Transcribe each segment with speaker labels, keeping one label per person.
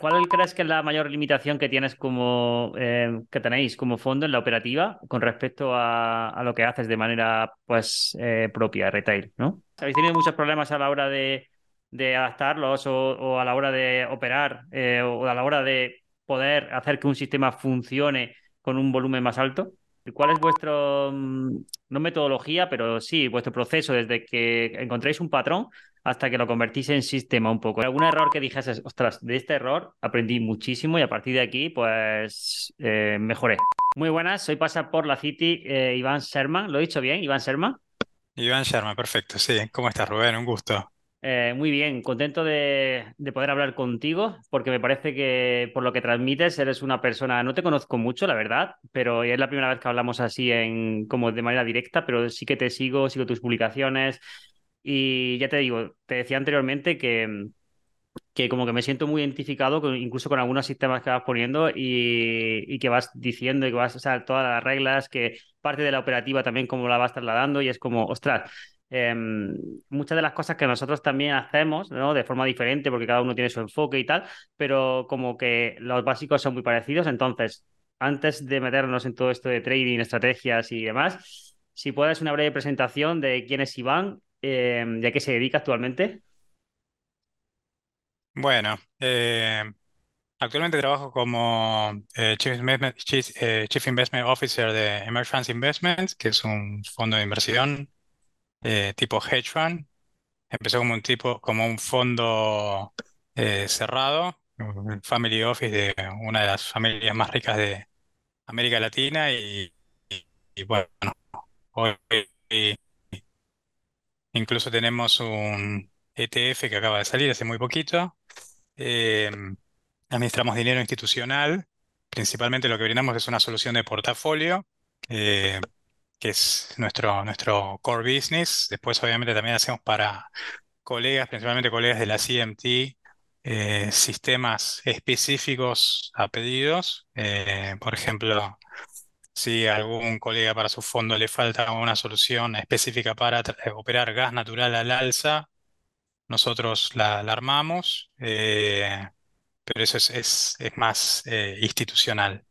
Speaker 1: ¿Cuál crees que es la mayor limitación que tienes como eh, que tenéis como fondo en la operativa con respecto a, lo que haces de manera pues eh, propia, retail, ¿no? ¿Habéis tenido muchos problemas a la hora de, adaptarlos o, a la hora de operar eh, o a la hora de poder hacer que un sistema funcione con un volumen más alto? ¿Cuál es vuestro, mm, no metodología, pero sí, vuestro proceso desde que encontréis un patrón hasta que lo convertís en sistema un poco. ¿Algún error que dijeses, ostras, de este error aprendí muchísimo y a partir de aquí, pues eh, mejoré? Muy buenas, soy pasa por la City eh, Iván Sherman. ¿Lo he dicho bien, Iván Sherman?
Speaker 2: Iván Sherman, perfecto, sí. ¿Cómo estás, Rubén? Un gusto.
Speaker 1: Eh, muy bien, contento de, poder hablar contigo, porque me parece que por lo que transmites eres una persona, no te conozco mucho, la verdad, pero es la primera vez que hablamos así en como de manera directa, pero sí que te sigo, sigo tus publicaciones, y ya te digo, te decía anteriormente que, que como que me siento muy identificado incluso con algunos sistemas que vas poniendo y, que vas diciendo y que vas, o sea, todas las reglas, que parte de la operativa también como la vas trasladando y es como, ostras, em, muchas de las cosas que nosotros también hacemos, ¿no? De forma diferente porque cada uno tiene su enfoque y tal, pero como que los básicos son muy parecidos, entonces, antes de meternos en todo esto de trading, estrategias y demás, si puedes una breve presentación de quién es Iván eh, ya que se dedica actualmente?
Speaker 2: Bueno, eh, actualmente trabajo como eh, Chief Investment, Officer de Emergence Investments, que es un fondo de inversión tipo hedge fund. Empezó como un tipo, como un fondo cerrado, family office de una de las familias más ricas de América Latina y, y bueno, hoy Incluso tenemos un ETF que acaba de salir hace muy poquito. Eh, administramos dinero institucional. Principalmente lo que brindamos es una solución de portafolio, eh, que es nuestro, nuestro core business. Después, obviamente, también hacemos para colegas, principalmente colegas de la CMT, eh, sistemas específicos a pedidos. por ejemplo, si a algún colega para su fondo le falta una solución específica para eh, operar gas natural al alza, nosotros la, armamos, eh, pero eso es, más eh, institucional.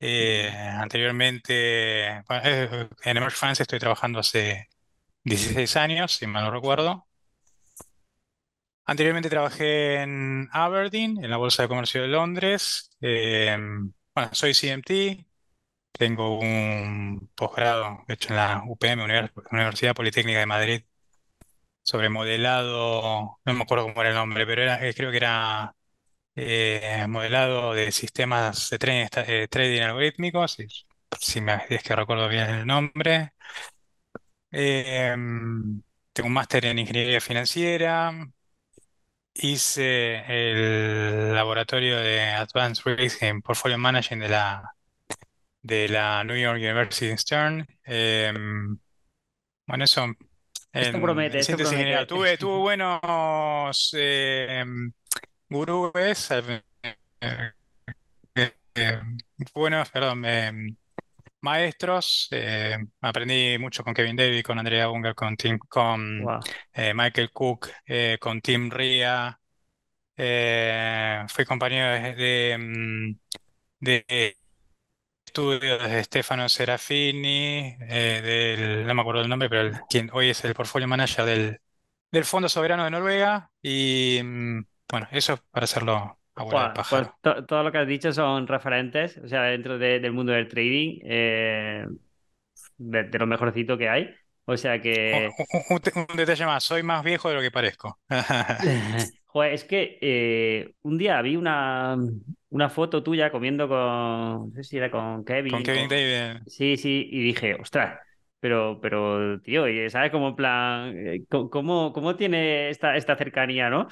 Speaker 2: anteriormente, en Emerge Finance estoy trabajando hace 16 años, si mal no recuerdo. Anteriormente trabajé en Aberdeen, en la Bolsa de Comercio de Londres. bueno, soy CMT, tengo un posgrado hecho en la UPM, Universidad Politécnica de Madrid, sobre modelado, no me acuerdo cómo era el nombre, pero eh, creo que era eh, modelado de sistemas de trading, eh, trading algorítmicos, si, me es que recuerdo bien el nombre. Em, tengo un máster en ingeniería financiera. Hice el laboratorio de Advanced Risk en Portfolio Management de la de la New York University Stern. Em, bueno, eso.
Speaker 1: Esto promete, esto promete.
Speaker 2: Tuve, tuve buenos eh, gurúes, eh, eh, buenos, perdón, maestros. aprendí mucho con Kevin David, con Andrea Unger, con Tim, con Michael Cook, con Tim Ria. fui compañero de, de estudios de Stefano Serafini, eh, del, no me acuerdo el nombre, pero quien hoy es el portfolio manager del, del Fondo Soberano de Noruega. Y mm, bueno, eso para hacerlo a
Speaker 1: pues todo lo que has dicho son referentes, o sea, dentro del mundo del trading, eh, de, lo mejorcito que hay. O sea que.
Speaker 2: Un, detalle más, soy más viejo de lo que parezco.
Speaker 1: Joder, es que eh, un día vi una, una foto tuya comiendo con, no sé si era con Kevin.
Speaker 2: Con Kevin David.
Speaker 1: Sí, sí, y dije, ostras, pero, pero, tío, ¿sabes? Como en plan, eh, ¿cómo, cómo tiene esta, esta cercanía, no?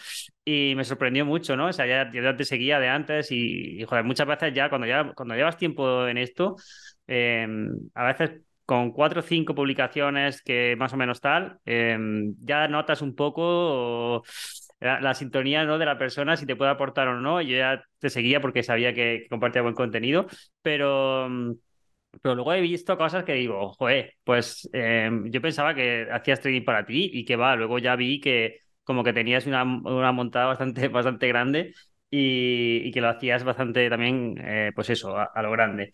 Speaker 1: Y me sorprendió mucho, ¿no? O sea, ya, ya te seguía de antes y, joder, muchas veces ya cuando, ya, cuando llevas tiempo en esto, em, a veces con cuatro o cinco publicaciones que más o menos tal, em, ya notas un poco la, sintonía ¿no? de la persona, si te puede aportar o no. Yo ya te seguía porque sabía que, compartía buen contenido, pero, pero luego he visto cosas que digo, joder, pues em, yo pensaba que hacías trading para ti y que va, luego ya vi que como que tenías una, una montada bastante, bastante grande y, que lo hacías bastante también, eh, pues eso, a lo grande.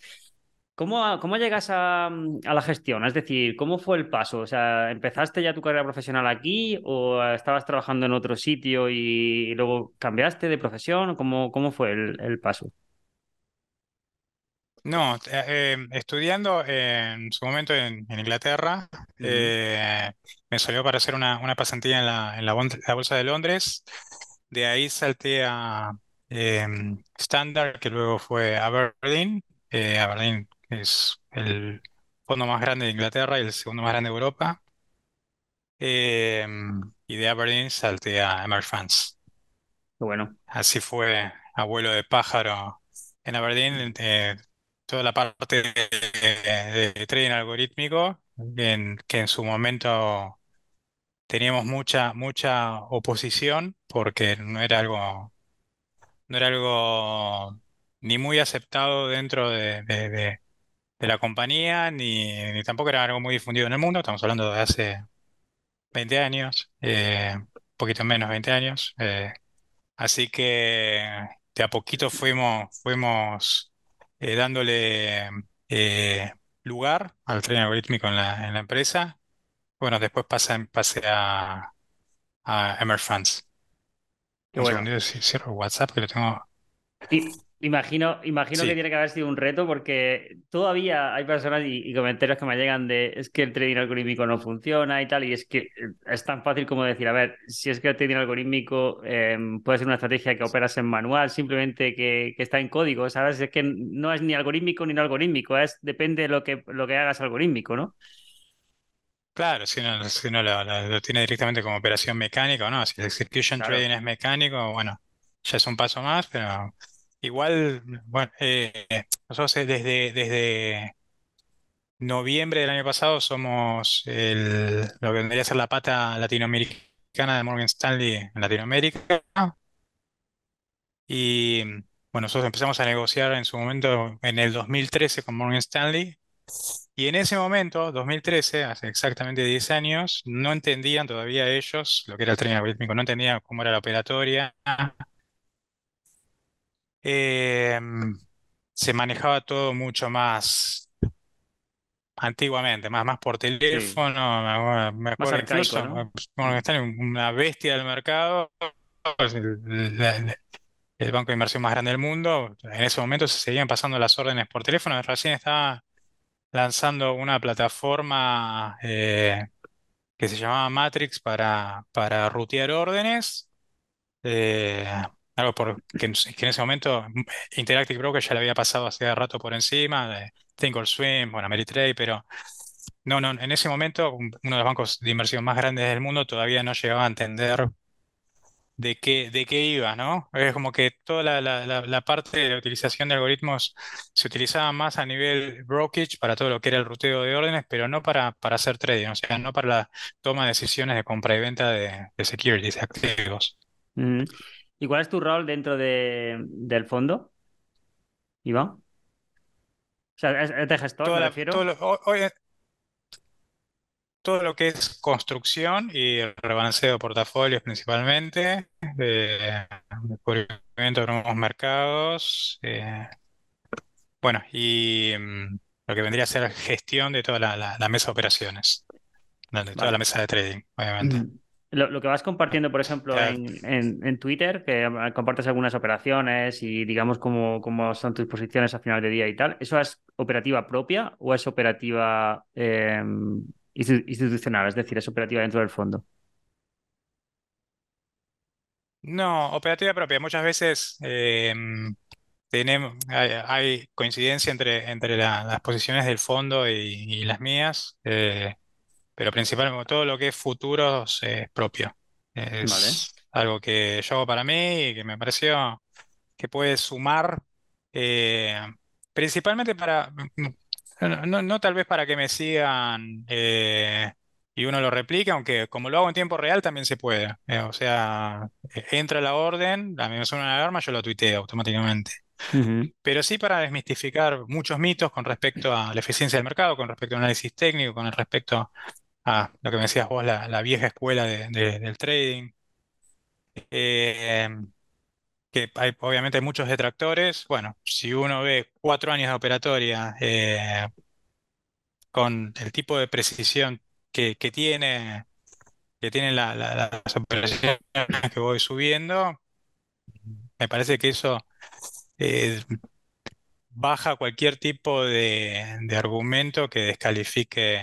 Speaker 1: ¿Cómo, cómo llegas a, a la gestión? Es decir, ¿cómo fue el paso? O sea, ¿empezaste ya tu carrera profesional aquí o estabas trabajando en otro sitio y luego cambiaste de profesión? ¿Cómo, cómo fue el, el paso?
Speaker 2: No, eh, eh, estudiando en su momento en, en Inglaterra, eh, me salió para hacer una, una pasantía en la, en la, bon- la Bolsa de Londres. De ahí salté a eh, Standard, que luego fue Aberdeen. Aberdeen es el fondo más grande de Inglaterra y el segundo más grande de Europa. Eh, y de Aberdeen salté a Emerge Funds.
Speaker 1: Bueno.
Speaker 2: Así fue abuelo de pájaro en Aberdeen, eh, toda la parte de, de trading algorítmico, en, que en su momento teníamos mucha, mucha oposición porque no era algo, no era algo ni muy aceptado dentro de, de- de- de la compañía, ni, ni tampoco era algo muy difundido en el mundo. Estamos hablando de hace 20 años, eh, un poquito menos de 20 años. eh, Así que de a poquito fuimos, fuimos eh, dándole eh, lugar al tren algorítmico en la, en la empresa. Bueno, después pasa, pasé a, a Funds.
Speaker 1: Qué bueno.
Speaker 2: segundito, si cierro WhatsApp que lo tengo.
Speaker 1: Y imagino, imagino que tiene que haber sido un reto porque todavía hay personas y, y comentarios que me llegan de es que el trading algorítmico no funciona y tal, y es que eh, es tan fácil como decir, a ver, si es que el trading algorítmico eh, puede ser una estrategia que operas en manual, simplemente que, que está en código, ¿sabes? Es que no es ni algorítmico ni no algorítmico, es depende de lo que, lo que hagas algorítmico, ¿no?
Speaker 2: claro, si uno, si uno lo, lo- lo tiene directamente como operación mecánica o no, si el execution
Speaker 1: Claro.
Speaker 2: trading es mecánico, bueno, ya es un paso más, pero igual, bueno, eh, nosotros eh, desde, noviembre del año pasado somos lo que vendría a ser la pata latinoamericana de Morgan Stanley en Latinoamérica. Y bueno, nosotros empezamos a negociar en su momento en el 2013 con Morgan Stanley. Y en ese momento, 2013, hace exactamente 10 años, no entendían todavía ellos lo que era el trading algorítmico, no entendían cómo era la operatoria. Eh, se manejaba todo mucho más. Antiguamente, más, más por
Speaker 1: Sí.
Speaker 2: teléfono, me acuerdo,
Speaker 1: Más arcaico,
Speaker 2: incluso,
Speaker 1: ¿no?
Speaker 2: bueno, está en una bestia del mercado, es el, la- el banco de inversión más grande del mundo. En ese momento se seguían pasando las órdenes por teléfono, recién estaba lanzando una plataforma eh, que se llamaba Matrix para, para rutear órdenes, eh, algo por, que, en que en ese momento Interactive Broker ya le había pasado hace rato por encima, de Thinkorswim, bueno, Ameritrade, pero... No, no, en ese momento un- uno de los bancos de inversión más grandes del mundo todavía no llegaba a entender de qué, de qué iba, ¿no? Es como que toda la, parte de la utilización de algoritmos se utilizaba más a nivel brokerage para todo lo que era el ruteo de órdenes, pero no para, para hacer trading, o sea, no para la toma de decisiones de compra y venta de, de securities, de activos.
Speaker 1: Mm. ¿Y cuál es tu rol dentro de, del fondo, Iván? O sea, ¿es, es de gestor,
Speaker 2: Toda
Speaker 1: me
Speaker 2: todo
Speaker 1: refiero?
Speaker 2: lo, todo lo que es construcción y rebalanceo de portafolios principalmente, de descubrimiento de nuevos mercados, eh, bueno, y mm, lo que vendría a ser gestión de toda la, la- la mesa de operaciones, de toda la mesa de trading, obviamente.
Speaker 1: Mm. Lo, lo que vas compartiendo, por ejemplo, en, en, en Twitter, que eh, compartes algunas operaciones y digamos cómo, cómo son tus posiciones a final de día y tal, ¿eso es operativa propia o es operativa eh, institu- institucional? Es decir, es operativa dentro del fondo.
Speaker 2: no, operativa propia. Muchas veces eh, tenemos, hay, hay coincidencia entre, entre la- las posiciones del fondo y, y las mías. eh, pero principalmente todo lo que es futuros es propio.
Speaker 1: Vale.
Speaker 2: Es algo que yo hago para mí y que me pareció que puede sumar, eh, principalmente para, no, no- no tal vez para que me sigan eh, y uno lo replique, aunque como lo hago en tiempo real también se puede. Eh, o sea, entra la orden, a mí me suena una alarma, yo lo tuiteo automáticamente. Pero sí para desmistificar muchos mitos con respecto a la eficiencia del mercado, con respecto al análisis técnico, con respecto Ah, lo que me decías vos, la, vieja escuela de- de- del trading. Eh, que hay, obviamente muchos detractores. Bueno, si uno ve cuatro años de operatoria eh, con el tipo de precisión que, que tiene, que tienen la- la- las operaciones que voy subiendo, me parece que eso eh, baja cualquier tipo de, de argumento que descalifique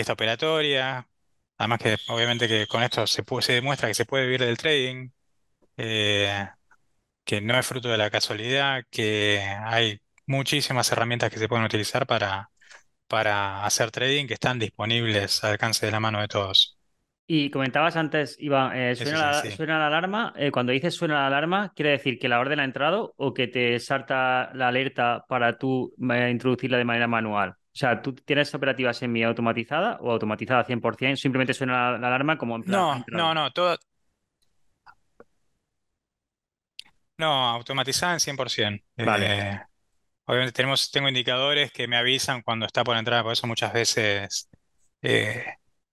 Speaker 2: esta operatoria. Además que obviamente que con esto se, pu- se demuestra que se puede vivir del trading, eh, que no es fruto de la casualidad, que hay muchísimas herramientas que se pueden utilizar para, para hacer trading que están disponibles al alcance de la mano de todos.
Speaker 1: Y comentabas antes, Iván, eh, suena
Speaker 2: es
Speaker 1: la, suena la alarma. eh, cuando dices suena la alarma, ¿quiere decir que la orden ha entrado o que te salta la alerta para tú introducirla de manera manual? O sea, ¿tú tienes operativa semi-automatizada o automatizada 100%? Simplemente suena la, la alarma como en plan,
Speaker 2: No, no, no, todo, no, automatizada en 100%.
Speaker 1: Vale.
Speaker 2: Eh, obviamente tenemos, tengo indicadores que me avisan cuando está por entrar, por eso muchas veces eh,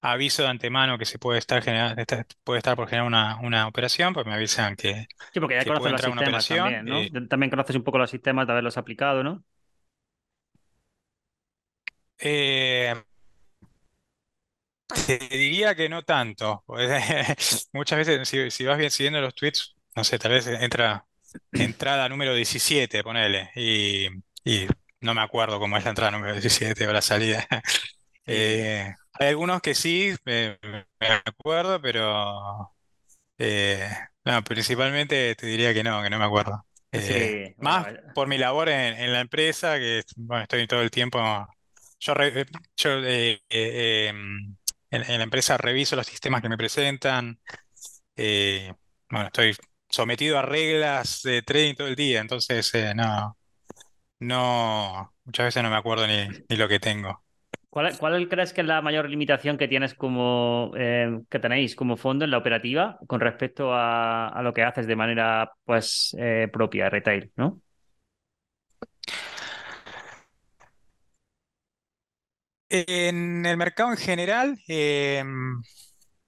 Speaker 2: aviso de antemano que se puede estar generando, puede estar por generar una, una operación, pues me avisan que,
Speaker 1: Sí, porque ya
Speaker 2: que
Speaker 1: conoces
Speaker 2: puede
Speaker 1: los
Speaker 2: una
Speaker 1: sistemas
Speaker 2: operación.
Speaker 1: también, ¿no? También conoces un poco los sistemas de haberlos aplicado, ¿no?
Speaker 2: Eh, te diría que no tanto. pues, muchas veces, si, si vas bien siguiendo los tweets, no sé, tal vez entra entrada número 17 ponele, y, y no me acuerdo cómo es la entrada número 17 o la salida. Eh, hay algunos que sí, me, me acuerdo, pero eh, no, principalmente te diría que no, que no me acuerdo. Eh,
Speaker 1: sí, bueno,
Speaker 2: más por mi labor en, en la empresa, que bueno, estoy todo el tiempo. Yo, re- yo eh, eh, em, en, la empresa reviso los sistemas que me presentan. eh, bueno, estoy sometido a reglas de trading todo el día, entonces eh, no, no, muchas veces no me acuerdo ni, lo que tengo.
Speaker 1: ¿Cuál, cuál crees que es la mayor limitación que tienes como eh, que tenéis como fondo en la operativa con respecto a, a lo que haces de manera pues eh, propia, retail, ¿no?
Speaker 2: En el mercado en general, eh,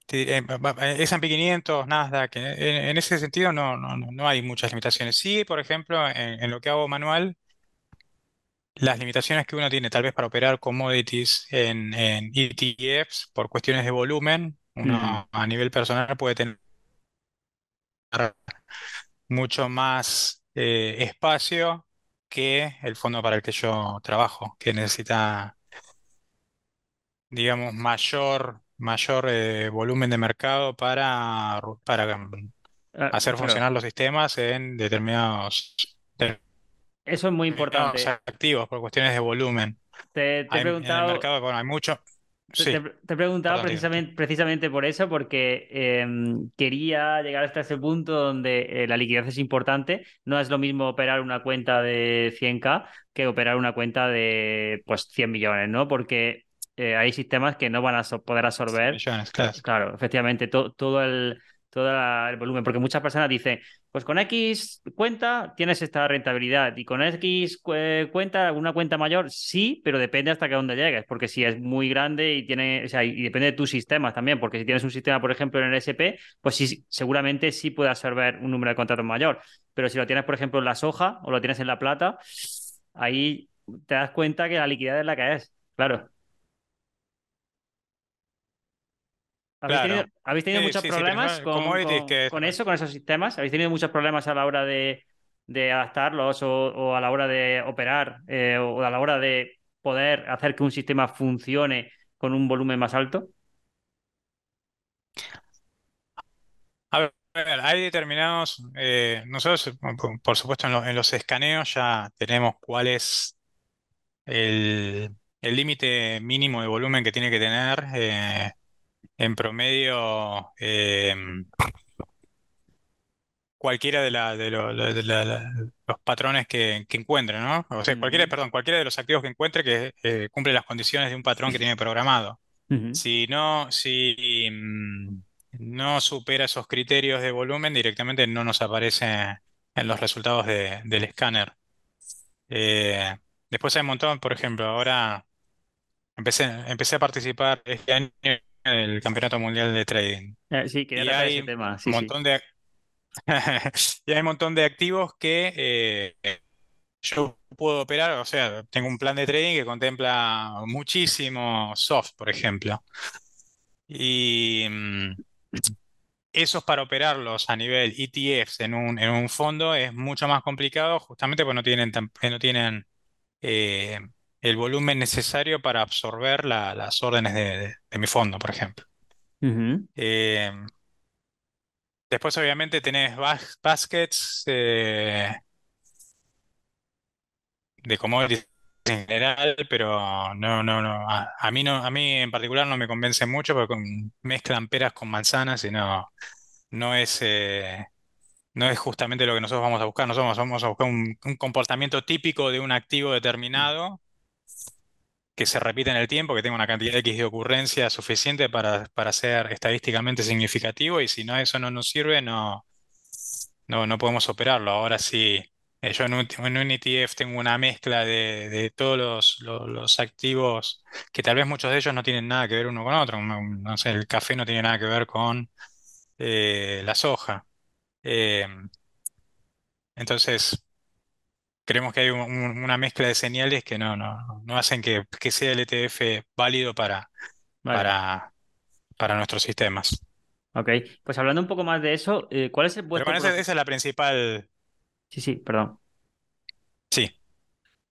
Speaker 2: diré, ba- ba- S&P 500, Nasdaq, en, en- ese sentido no, no, no hay muchas limitaciones. Sí, por ejemplo, en, en lo que hago manual, las limitaciones que uno tiene tal vez para operar commodities en, en ETFs por cuestiones de volumen, uno a nivel personal puede tener mucho más eh, espacio que el fondo para el que yo trabajo, que necesita, digamos, mayor, mayor eh, volumen de mercado para, para
Speaker 1: Ah,
Speaker 2: hacer funcionar los sistemas en determinados,
Speaker 1: eso es muy importante.
Speaker 2: activos por cuestiones de volumen.
Speaker 1: Te, te he
Speaker 2: Hay, en el mercado, bueno, hay mucho.
Speaker 1: Te, te-
Speaker 2: Sí,
Speaker 1: te preguntaba precisamente, precisamente por eso, porque em, quería llegar hasta ese punto donde eh, la liquidez es importante. No es lo mismo operar una cuenta de 100K que operar una cuenta de pues 100 millones, ¿no? Porque eh, hay sistemas que no van a poder absorber,
Speaker 2: Millones, claro.
Speaker 1: claro, efectivamente, to- todo el, todo el volumen. Porque muchas personas dicen, pues con X cuenta tienes esta rentabilidad y con X cu- eh, cuenta, una cuenta mayor, sí, pero depende hasta que dónde llegues, porque si es muy grande y tiene, o sea, y depende de tus sistemas también, porque si tienes un sistema, por ejemplo, en el SP, pues sí, seguramente sí puede absorber un número de contratos mayor, pero si lo tienes, por ejemplo, en la soja o lo tienes en la plata, ahí te das cuenta que la liquidez es la que es, claro. ¿Habéis tenido,
Speaker 2: Claro.
Speaker 1: habéis tenido
Speaker 2: Sí,
Speaker 1: muchos
Speaker 2: sí,
Speaker 1: problemas con,
Speaker 2: commodities
Speaker 1: con,
Speaker 2: que
Speaker 1: con eso, con esos sistemas? ¿Habéis tenido muchos problemas a la hora de, de adaptarlos o, o a la hora de operar eh, o a la hora de poder hacer que un sistema funcione con un volumen más alto?
Speaker 2: A ver, hay determinados, eh, nosotros, por supuesto, en, lo- en los escaneos ya tenemos cuál es el el límite mínimo de volumen que tiene que tener. eh, en promedio, eh, cualquiera de, la, de, lo- de la- la- los patrones que, que encuentre, ¿no? O sea, cualquiera, perdón, cualquiera de los activos que encuentre que eh, cumple las condiciones de un patrón que tiene programado. Si no, si mm, no supera esos criterios de volumen, directamente no nos aparece en los resultados de- del escáner. Eh, después hay un montón, por ejemplo, ahora empecé, empecé a participar este año el Campeonato Mundial de Trading
Speaker 1: Eh, sí, quería
Speaker 2: y
Speaker 1: tratar
Speaker 2: hay
Speaker 1: ese
Speaker 2: un
Speaker 1: tema, sí, sí.
Speaker 2: montón de, Y hay un montón de activos que eh, yo puedo operar, o sea, tengo un plan de trading que contempla muchísimo soft, por ejemplo. Y mm, esos para operarlos a nivel ETFs en un, en un fondo es mucho más complicado, justamente porque no tienen, tan- no tienen eh, el volumen necesario para absorber la- las órdenes de, de- de mi fondo, por ejemplo. Eh, después, obviamente, tenés bas- baskets eh, de commodities en general, pero no, no, no. A, a mí no, a mí en particular no me convence mucho porque mezclan peras con manzanas y no, no es, eh, no es justamente lo que nosotros vamos a buscar. Nosotros vamos a buscar un, un comportamiento típico de un activo determinado que se repite en el tiempo, que tenga una cantidad X de ocurrencias suficiente para, para ser estadísticamente significativo y si no eso no nos sirve, no, no, no podemos operarlo. Ahora sí, eh, yo en un, en un ETF tengo una mezcla de, de todos los, los- activos que tal vez muchos de ellos no tienen nada que ver uno con otro. No, no sé, el café no tiene nada que ver con eh, la soja. Eh, entonces... Creemos que hay un- un- una mezcla de señales que no, no, no hacen que, que sea el ETF válido para,
Speaker 1: Vale,
Speaker 2: para, para nuestros sistemas.
Speaker 1: ok. Pues hablando un poco más de eso, eh, ¿cuál es el-
Speaker 2: Pero
Speaker 1: vuestro
Speaker 2: bueno, esa, esa es la principal,
Speaker 1: Sí, sí, perdón.
Speaker 2: sí,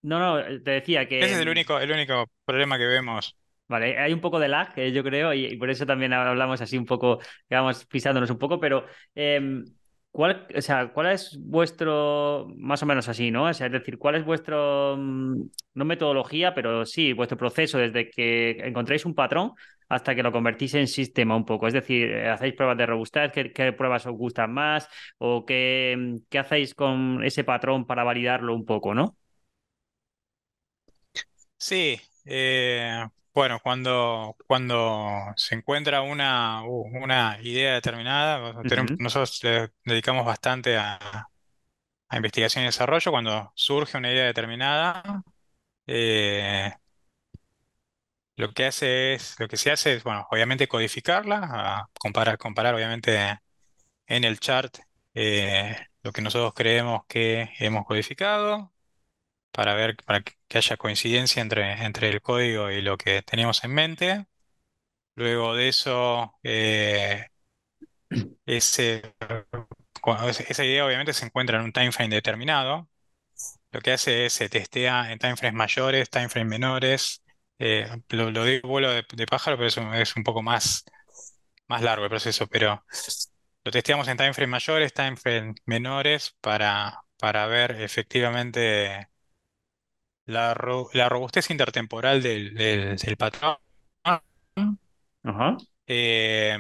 Speaker 1: No, no, eh, te decía
Speaker 2: ese
Speaker 1: que
Speaker 2: es el único, el único problema que vemos.
Speaker 1: Vale, hay un poco de lag, eh, yo creo, y, y por eso también hablamos así un poco, digamos, pisándonos un poco, pero em, ¿cuál, o sea, cuál es vuestro, más o menos así, ¿no? O sea, es decir, ¿cuál es vuestro, mm, no metodología, pero sí, vuestro proceso desde que encontréis un patrón hasta que lo convertís en sistema un poco? Es decir, eh, ¿hacéis pruebas de robustez? ¿Qué, qué pruebas os gustan más? ¿O qué, mm, qué hacéis con ese patrón para validarlo un poco, ¿no?
Speaker 2: Sí, eh, bueno, cuando, cuando se encuentra una, u- una idea determinada, tenemos- nosotros le dedicamos bastante a, a investigación y desarrollo. Cuando surge una idea determinada, eh, Lo que hace es, lo que se hace es, bueno, obviamente codificarla, a comparar, comparar obviamente en el chart eh, lo que nosotros creemos que hemos codificado para ver, para que haya coincidencia entre, entre el código y lo que teníamos en mente. Luego de eso, eh, ese, esa idea obviamente se encuentra en un time frame determinado. Lo que hace es se testea en timeframes mayores, timeframes menores. Eh, lo, lo digo vuelo de, de pájaro, pero es un, es un poco más, más largo el proceso. Pero lo testeamos en timeframes mayores, timeframes menores, para, para ver efectivamente la, ro- la robustez intertemporal del, del, del patrón.
Speaker 1: Ajá,
Speaker 2: Eh,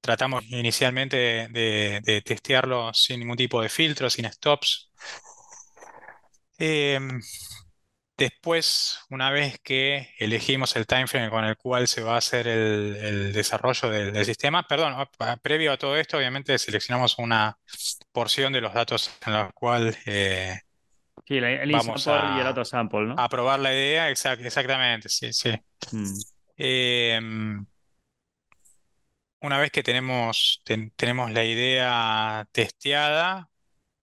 Speaker 2: tratamos inicialmente de, de- de testearlo sin ningún tipo de filtro, sin stops. Eh, Después, una vez que elegimos el timeframe con el cual se va a hacer el, el desarrollo del, del sistema, perdón, previo a todo esto, obviamente seleccionamos una porción de los datos en la cual eh,
Speaker 1: Sí, el, el
Speaker 2: vamos
Speaker 1: in-sample y el
Speaker 2: a,
Speaker 1: auto-sample, ¿no?
Speaker 2: a probar la idea. Exact- exactamente, sí, sí.
Speaker 1: Mm,
Speaker 2: Em, una vez que tenemos, ten- tenemos la idea testeada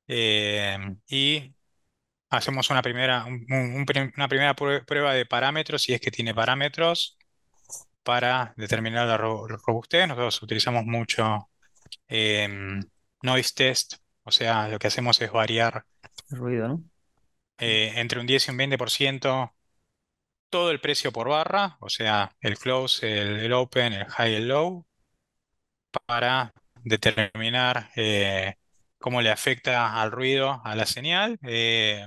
Speaker 2: em, y hacemos una primera, un- un- un prim- una primera prue- prueba de parámetros, si es que tiene parámetros para determinar la ro- robustez. Nosotros utilizamos mucho em, noise test, o sea, lo que hacemos es variar
Speaker 1: ruido, ¿no?
Speaker 2: Eh, entre un 10 y un 20% todo el precio por barra, o sea, el close, el, open, el high el low, para determinar eh, cómo le afecta al ruido a la señal. Eh,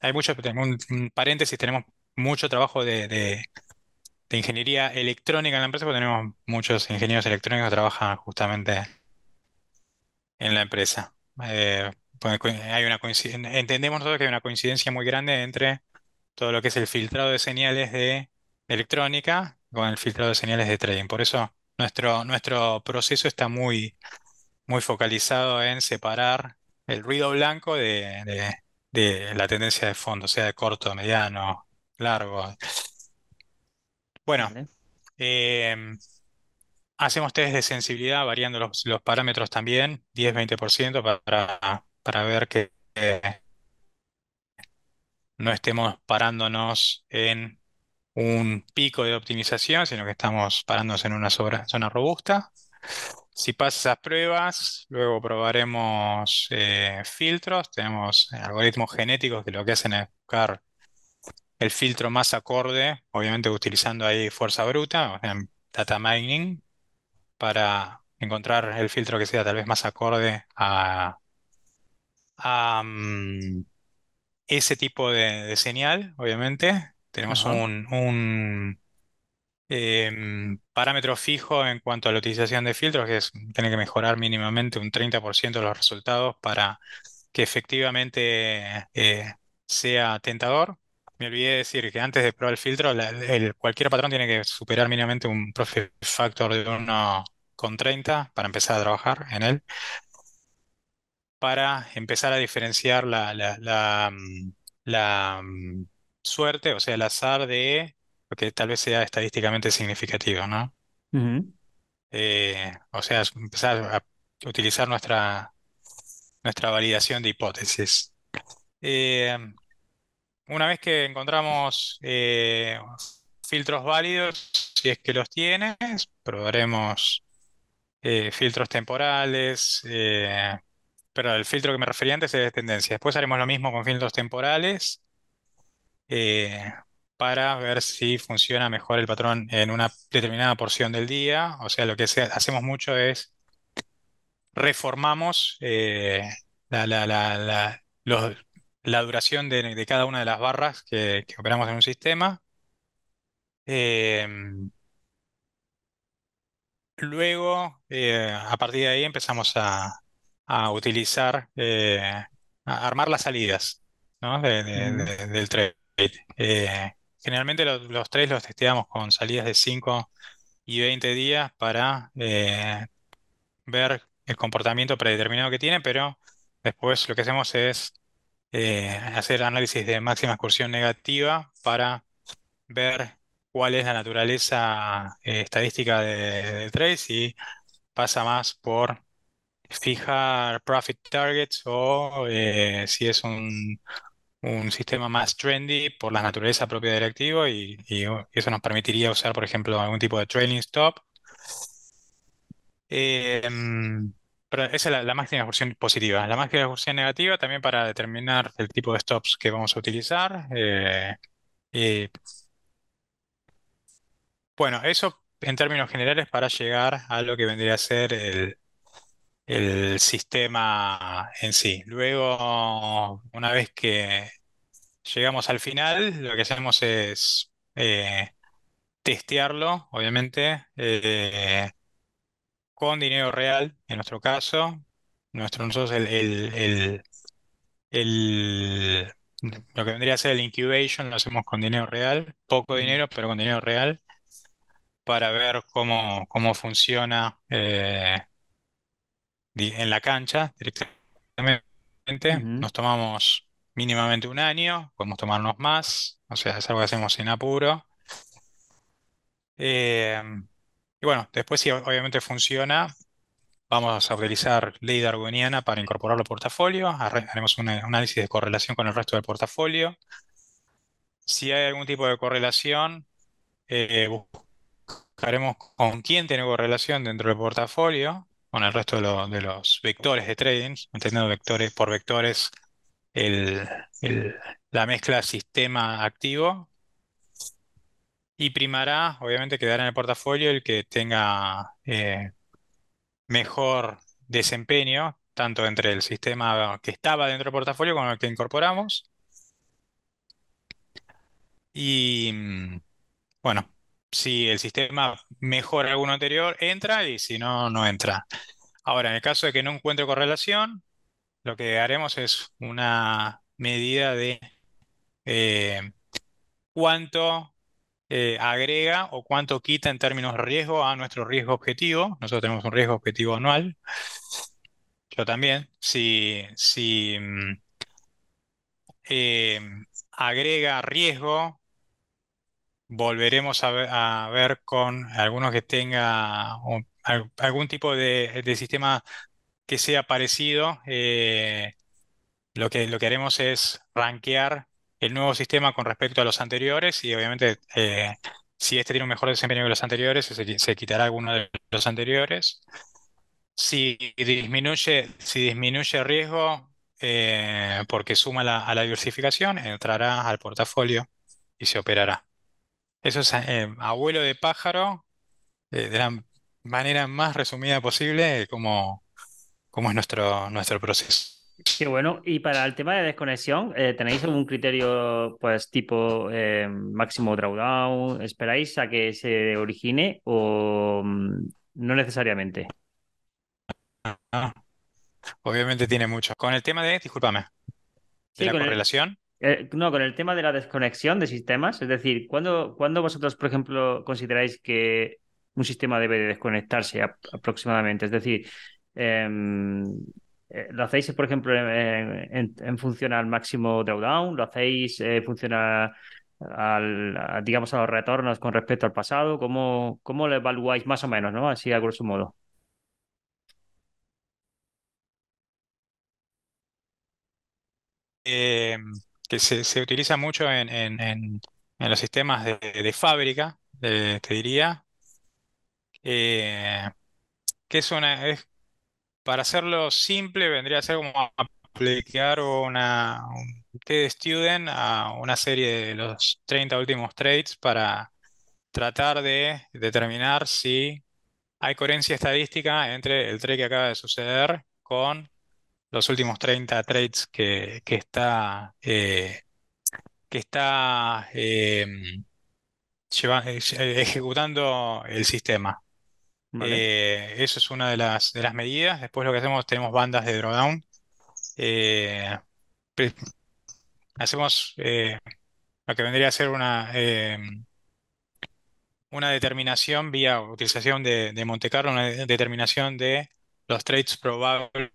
Speaker 2: hay mucho, un, un paréntesis, tenemos mucho trabajo de, ingeniería electrónica en la empresa, porque tenemos muchos ingenieros electrónicos que trabajan justamente en la empresa. Pues, hay una coinciden- entendemos nosotros que hay una coincidencia muy grande entre todo lo que es el filtrado de señales de electrónica con el filtrado de señales de trading. Por eso nuestro, nuestro proceso está muy, muy focalizado en separar el ruido blanco de, de- de la tendencia de fondo, sea de corto, mediano, largo. Bueno,
Speaker 1: Vale.
Speaker 2: em, hacemos test de sensibilidad variando los, los parámetros también, 10-20% para, para ver que eh, no estemos parándonos en un pico de optimización, sino que estamos parándonos en una zona robusta. Si pasa esas pruebas, luego probaremos eh, filtros. Tenemos algoritmos genéticos que lo que hacen es buscar el filtro más acorde, obviamente utilizando ahí fuerza bruta, data mining, para encontrar el filtro que sea tal vez más acorde a, a, mm, ese tipo de, de señal, obviamente. Tenemos
Speaker 1: Ajá.
Speaker 2: un, un, em, parámetro fijo en cuanto a la utilización de filtros, que es tiene que mejorar mínimamente un 30% de los resultados para que efectivamente eh, sea tentador. Me olvidé de decir que antes de probar el filtro, la- el- cualquier patrón tiene que superar mínimamente un profit factor de uno coma treinta para empezar a trabajar en él, para empezar a diferenciar la, la, la, mm, la, mm, suerte, o sea, el azar de lo que tal vez sea estadísticamente significativo, ¿no? Eh, o sea, empezar a utilizar nuestra, nuestra validación de hipótesis. Eh, una vez que encontramos eh, filtros válidos, si es que los tienes, probaremos filtros temporales. Pero el filtro que me refería antes es de tendencia. Después haremos lo mismo con filtros temporales eh, para ver si funciona mejor el patrón en una determinada porción del día. O sea, lo que hacemos mucho es reformamos eh, la, la- la- la- duración de, cada una de las barras que, que operamos en un sistema. Em, luego, eh, a partir de ahí empezamos a, a utilizar, eh, a armar las salidas, ¿no? de- de-
Speaker 1: ujú,
Speaker 2: de- del trade. Eh, generalmente los, los trades los testeamos con salidas de 5 y 20 días para eh, ver el comportamiento predeterminado que tiene, pero después lo que hacemos es hacer análisis de máxima excursión negativa para ver cuál es la naturaleza estadística de, de trade, si pasa más por fijar profit targets o eh, si es un, un sistema más trendy por la naturaleza propia del activo y, eso nos permitiría usar, por ejemplo, algún tipo de trailing stop Eh, mm, pero esa es la, la máxima ejecución positiva. La máxima ejecución negativa también para determinar el tipo de stops que vamos a utilizar. Eh, y, bueno, eso en términos generales para llegar a lo que vendría a ser el, el sistema en sí. Luego, una vez que llegamos al final, lo que hacemos es eh, testearlo, obviamente. eh, con dinero real, en nuestro caso. Nuestro, nosotros el, el, el- lo que vendría a ser el incubation lo hacemos con dinero real, poco dinero, pero con dinero real, para ver cómo, cómo funciona eh, en la cancha directamente. Nos tomamos mínimamente un año, podemos tomarnos más, o sea, es algo que hacemos sin apuro. Eh, y bueno, después si obviamente funciona. Vamos a utilizar ley darwiniana para incorporarlo al portafolio. Haremos un análisis de correlación con el resto del portafolio. Si hay algún tipo de correlación, eh, buscaremos con quién tiene correlación dentro del portafolio, con el resto de, lo- de los vectores de trading, entendiendo vectores por vectores el- la mezcla sistema activo. Y primará, obviamente, quedará en el portafolio el que tenga eh, mejor desempeño, tanto entre el sistema que estaba dentro del portafolio como el que incorporamos. Y mm, bueno, si el sistema mejora alguno anterior, entra y si no, no entra. Ahora, en el caso de que no encuentre correlación, lo que haremos es una medida de eh, cuánto eh, agrega o cuánto quita en términos de riesgo a nuestro riesgo objetivo. Nosotros tenemos un riesgo objetivo anual. Yo también. Si, si mm, eh, agrega riesgo volveremos a ver, con algunos que tenga algún tipo de, sistema que sea parecido. eh, lo que, lo que haremos es rankear el nuevo sistema con respecto a los anteriores y obviamente eh, si este tiene un mejor desempeño que los anteriores, se quitará alguno de los anteriores. Si disminuye, si disminuye riesgo eh, porque suma la- a la diversificación, entrará al portafolio y se operará. Eso es eh, abuelo de pájaro, eh, de la manera más resumida posible, como, como es nuestro, nuestro proceso.
Speaker 1: Qué bueno. Y para el tema de desconexión, eh, ¿tenéis algún criterio, pues, tipo eh, máximo drawdown? ¿Esperáis a que se origine o mm, no necesariamente?
Speaker 2: Obviamente tiene mucho. Con el tema de, discúlpame, de
Speaker 1: Sí,
Speaker 2: la correlación,
Speaker 1: eh, no, con el tema de la desconexión de sistemas. Es decir, ¿cuándo, cuándo vosotros, por ejemplo, consideráis que un sistema debe de desconectarse ap- aproximadamente? Es decir, em, eh, ¿lo hacéis, por ejemplo, en, función al máximo drawdown? ¿Lo hacéis eh, funciona al, a, digamos, a los retornos con respecto al pasado? ¿Cómo, cómo lo evaluáis más o menos, ¿no? Así a grosso modo.
Speaker 2: eh, que se, se utiliza mucho en, en- en- los sistemas de, de fábrica, te diría, eh, que es una, es, para hacerlo simple, vendría a ser como aplicar una, un TED Student a una serie de los 30 últimos trades para tratar de determinar si hay coherencia estadística entre el trade que acaba de suceder con los últimos 30 trades que, que está, eh, que está eh, lleva- eh, ejecutando el sistema.
Speaker 1: ¿Vale?
Speaker 2: Eh, eso es una de las, de las medidas. Después lo que hacemos, tenemos bandas de drawdown. Eh, hacemos eh, lo que vendría a ser una, eh, una determinación vía utilización de, de Monte Carlo, una de- determinación de los trades probables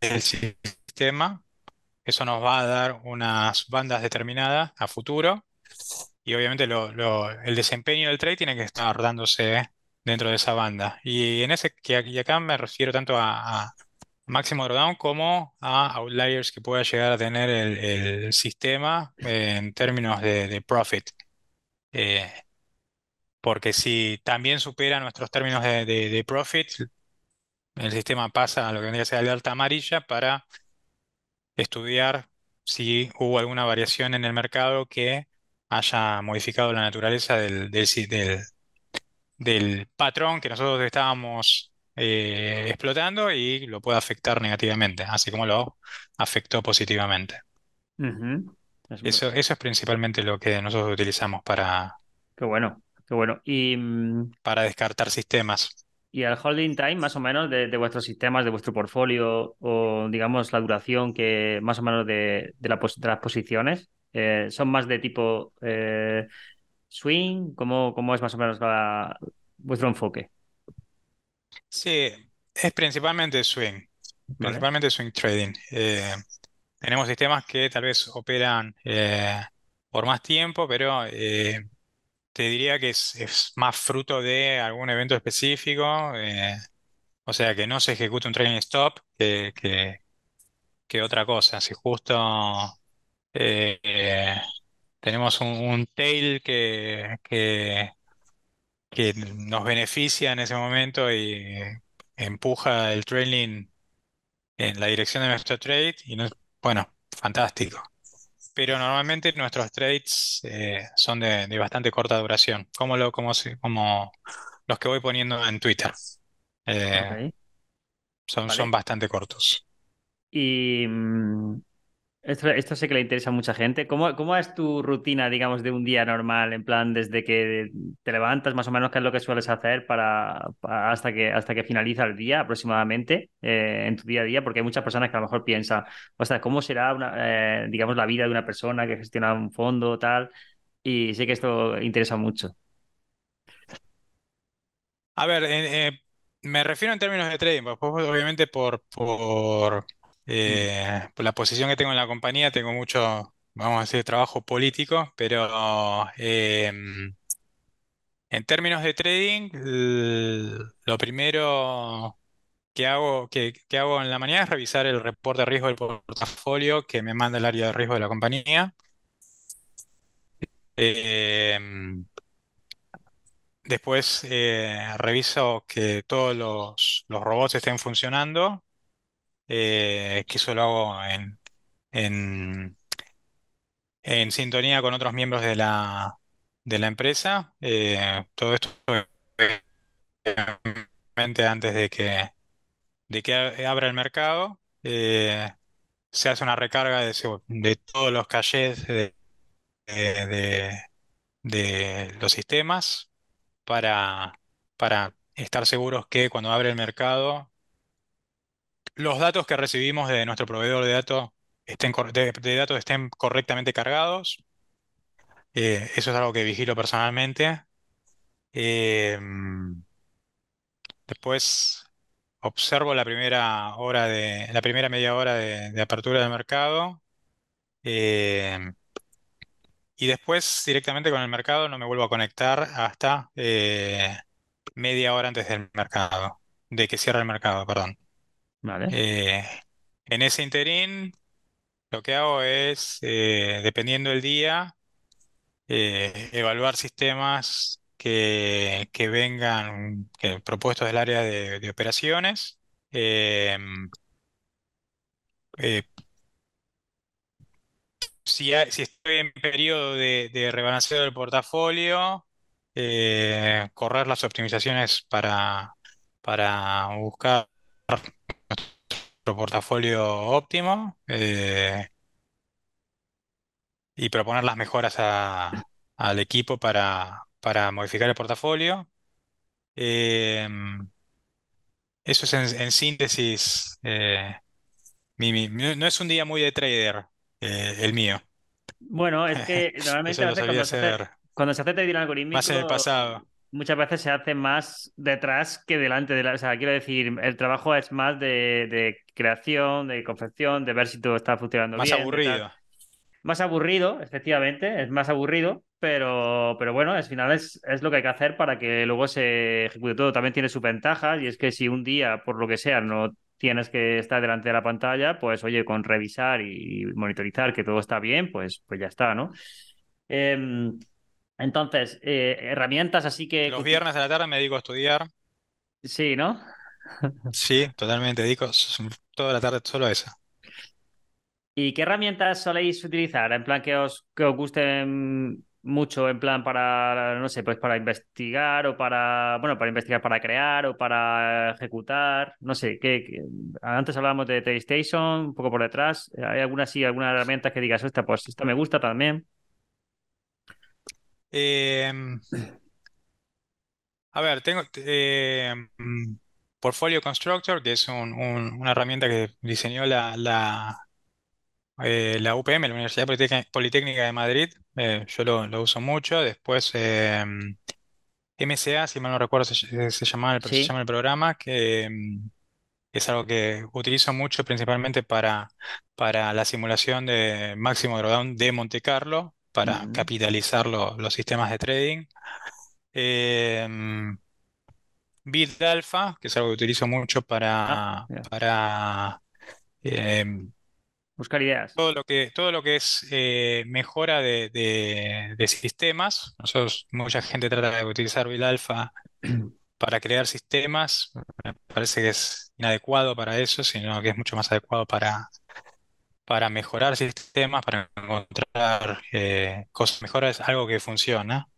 Speaker 2: del sistema. Eso nos va a dar unas bandas determinadas a futuro y obviamente el desempeño del trade tiene que estar dándose dentro de esa banda. Y en ese y acá me refiero tanto a, a máximo drawdown como a outliers que pueda llegar a tener el, sistema en términos de, profit. Eh, porque si también supera nuestros términos de profit, el sistema pasa a lo que vendría a ser alerta amarilla para estudiar si hubo alguna variación en el mercado que haya modificado la naturaleza del, del, si- del- del patrón que nosotros estábamos eh, explotando y lo puede afectar negativamente, así como lo afectó positivamente.
Speaker 1: Es
Speaker 2: eso es principalmente lo que nosotros utilizamos para,
Speaker 1: Qué bueno, qué bueno. Y, mm,
Speaker 2: para descartar sistemas.
Speaker 1: Y el holding time, más o menos, de, de vuestros sistemas, de vuestro portfolio, o digamos la duración que más o menos de, de, la de las posiciones, eh, son más de tipo eh, swing, ¿cómo, cómo es más o menos la- vuestro enfoque?
Speaker 2: Sí, es principalmente swing,
Speaker 1: ¿Vale?
Speaker 2: principalmente swing trading. Eh, tenemos sistemas que tal vez operan por más tiempo, pero eh, te diría que es, más fruto de algún evento específico, eh, o sea, que no se ejecuta un trailing stop que, otra cosa. Si justo eh, eh, tenemos un, tail que, nos beneficia en ese momento y empuja el trailing en la dirección de nuestro trade, y no- bueno, fantástico. Pero normalmente nuestros trades eh, son de, de bastante corta duración, como, lo, como, los que voy poniendo en Twitter. Eh, son, son bastante cortos.
Speaker 1: Y mm, esto, esto sé que le interesa a mucha gente. ¿Cómo, cómo es tu rutina, digamos, de un día normal? En plan, desde que te levantas, más o menos, ¿qué es lo que sueles hacer para, hasta que, hasta que finaliza el día aproximadamente eh, en tu día a día? Porque hay muchas personas que a lo mejor piensan, o sea, ¿cómo será una, eh, digamos, la vida de una persona que gestiona un fondo, tal? Y sé que esto interesa mucho.
Speaker 2: A ver, eh, me refiero en términos de trading, pues, pues, obviamente por, por, eh, por la posición que tengo en la compañía, tengo mucho, vamos a decir, trabajo político, pero em, en términos de trading, lo primero que hago, que, hago en la mañana es revisar el reporte de riesgo del portafolio que me manda el área de riesgo de la compañía. Em, después eh, reviso que todos los robots estén funcionando, eh, que eso lo hago en, en, sintonía con otros miembros de la, de la empresa. Eh, todo esto antes de que, de que abra el mercado. Eh, se hace una recarga de, de todos los de, de- de- de los sistemas para, para estar seguros que cuando abre el mercado, los datos que recibimos de nuestro proveedor de datos estén, de, datos estén correctamente cargados. Eh, eso es algo que vigilo personalmente. Eh, después observo la primera hora de, la primera media hora de, apertura del mercado. eh, y después directamente con el mercado no me vuelvo a conectar hasta eh, media hora antes del mercado, de que cierre el mercado, perdón.
Speaker 1: Vale.
Speaker 2: Eh, en ese interín, lo que hago es, eh, dependiendo del día, eh, evaluar sistemas que, que vengan propuestos del área de, de operaciones. Si, estoy en periodo de, de rebalanceo del portafolio, correr las optimizaciones para, para buscar nuestro portafolio óptimo eh, y proponer las mejoras a- al equipo para, para modificar el portafolio. Eh, eso es en, en síntesis. eh, mi- mi- mi- no es un día muy de trader eh, el mío.
Speaker 1: Bueno, es que normalmente cuando se hace, cuando se hace trading
Speaker 2: más en el
Speaker 1: algorítmico,
Speaker 2: pasado.
Speaker 1: Muchas veces se hace más detrás que delante de la. O sea, quiero decir, el trabajo es más de, de creación, de confección, de ver si todo está funcionando
Speaker 2: Más
Speaker 1: bien, tal.
Speaker 2: aburrido.
Speaker 1: Más aburrido, efectivamente, es más aburrido, pero, pero bueno, al final es, es lo que hay que hacer para que luego se ejecute todo. También tiene sus ventajas y es que si un día, por lo que sea, no tienes que estar delante de la pantalla, pues oye, con revisar y monitorizar que todo está bien, pues, pues ya está, ¿no? Em, entonces, eh, herramientas así que... que
Speaker 2: Los viernes a la tarde me dedico a estudiar.
Speaker 1: Sí, ¿no?
Speaker 2: Sí, totalmente. Dedico toda la tarde solo a eso.
Speaker 1: ¿Y qué herramientas soléis utilizar? En plan que os, que os gusten mucho, en plan para, no sé, pues para investigar o para, bueno, para investigar, para crear o para ejecutar, no sé, ¿qué, qué- Antes hablábamos de PlayStation, un poco por detrás. ¿Hay alguna sí, alguna herramienta que digas, esta, pues esta me gusta también?
Speaker 2: Em, a ver, tengo eh, Portfolio Constructor, que es un- un- una herramienta que diseñó la, la, eh, la UPM, la Universidad Politécnica, de Madrid. Eh, yo lo, lo uso mucho. Después em, MCA, si mal no recuerdo, se, se llamaba el, se llama el programa, que em, es algo que utilizo mucho principalmente para, para la simulación de máximo drawdown de Monte Carlo, para capitalizar lo- los sistemas de trading. Em, Bit Alpha, que es algo que utilizo mucho
Speaker 1: Ah,
Speaker 2: para,
Speaker 1: mira.
Speaker 2: para em,
Speaker 1: Buscar ideas.
Speaker 2: todo lo que, todo lo que es eh, mejora de, de- de sistemas. Nosotros, mucha gente trata de utilizar Bit Alpha para crear sistemas. Me parece que es inadecuado para eso, sino que es mucho más adecuado para, para mejorar sistemas, para encontrar eh, cosas mejores, algo que funciona.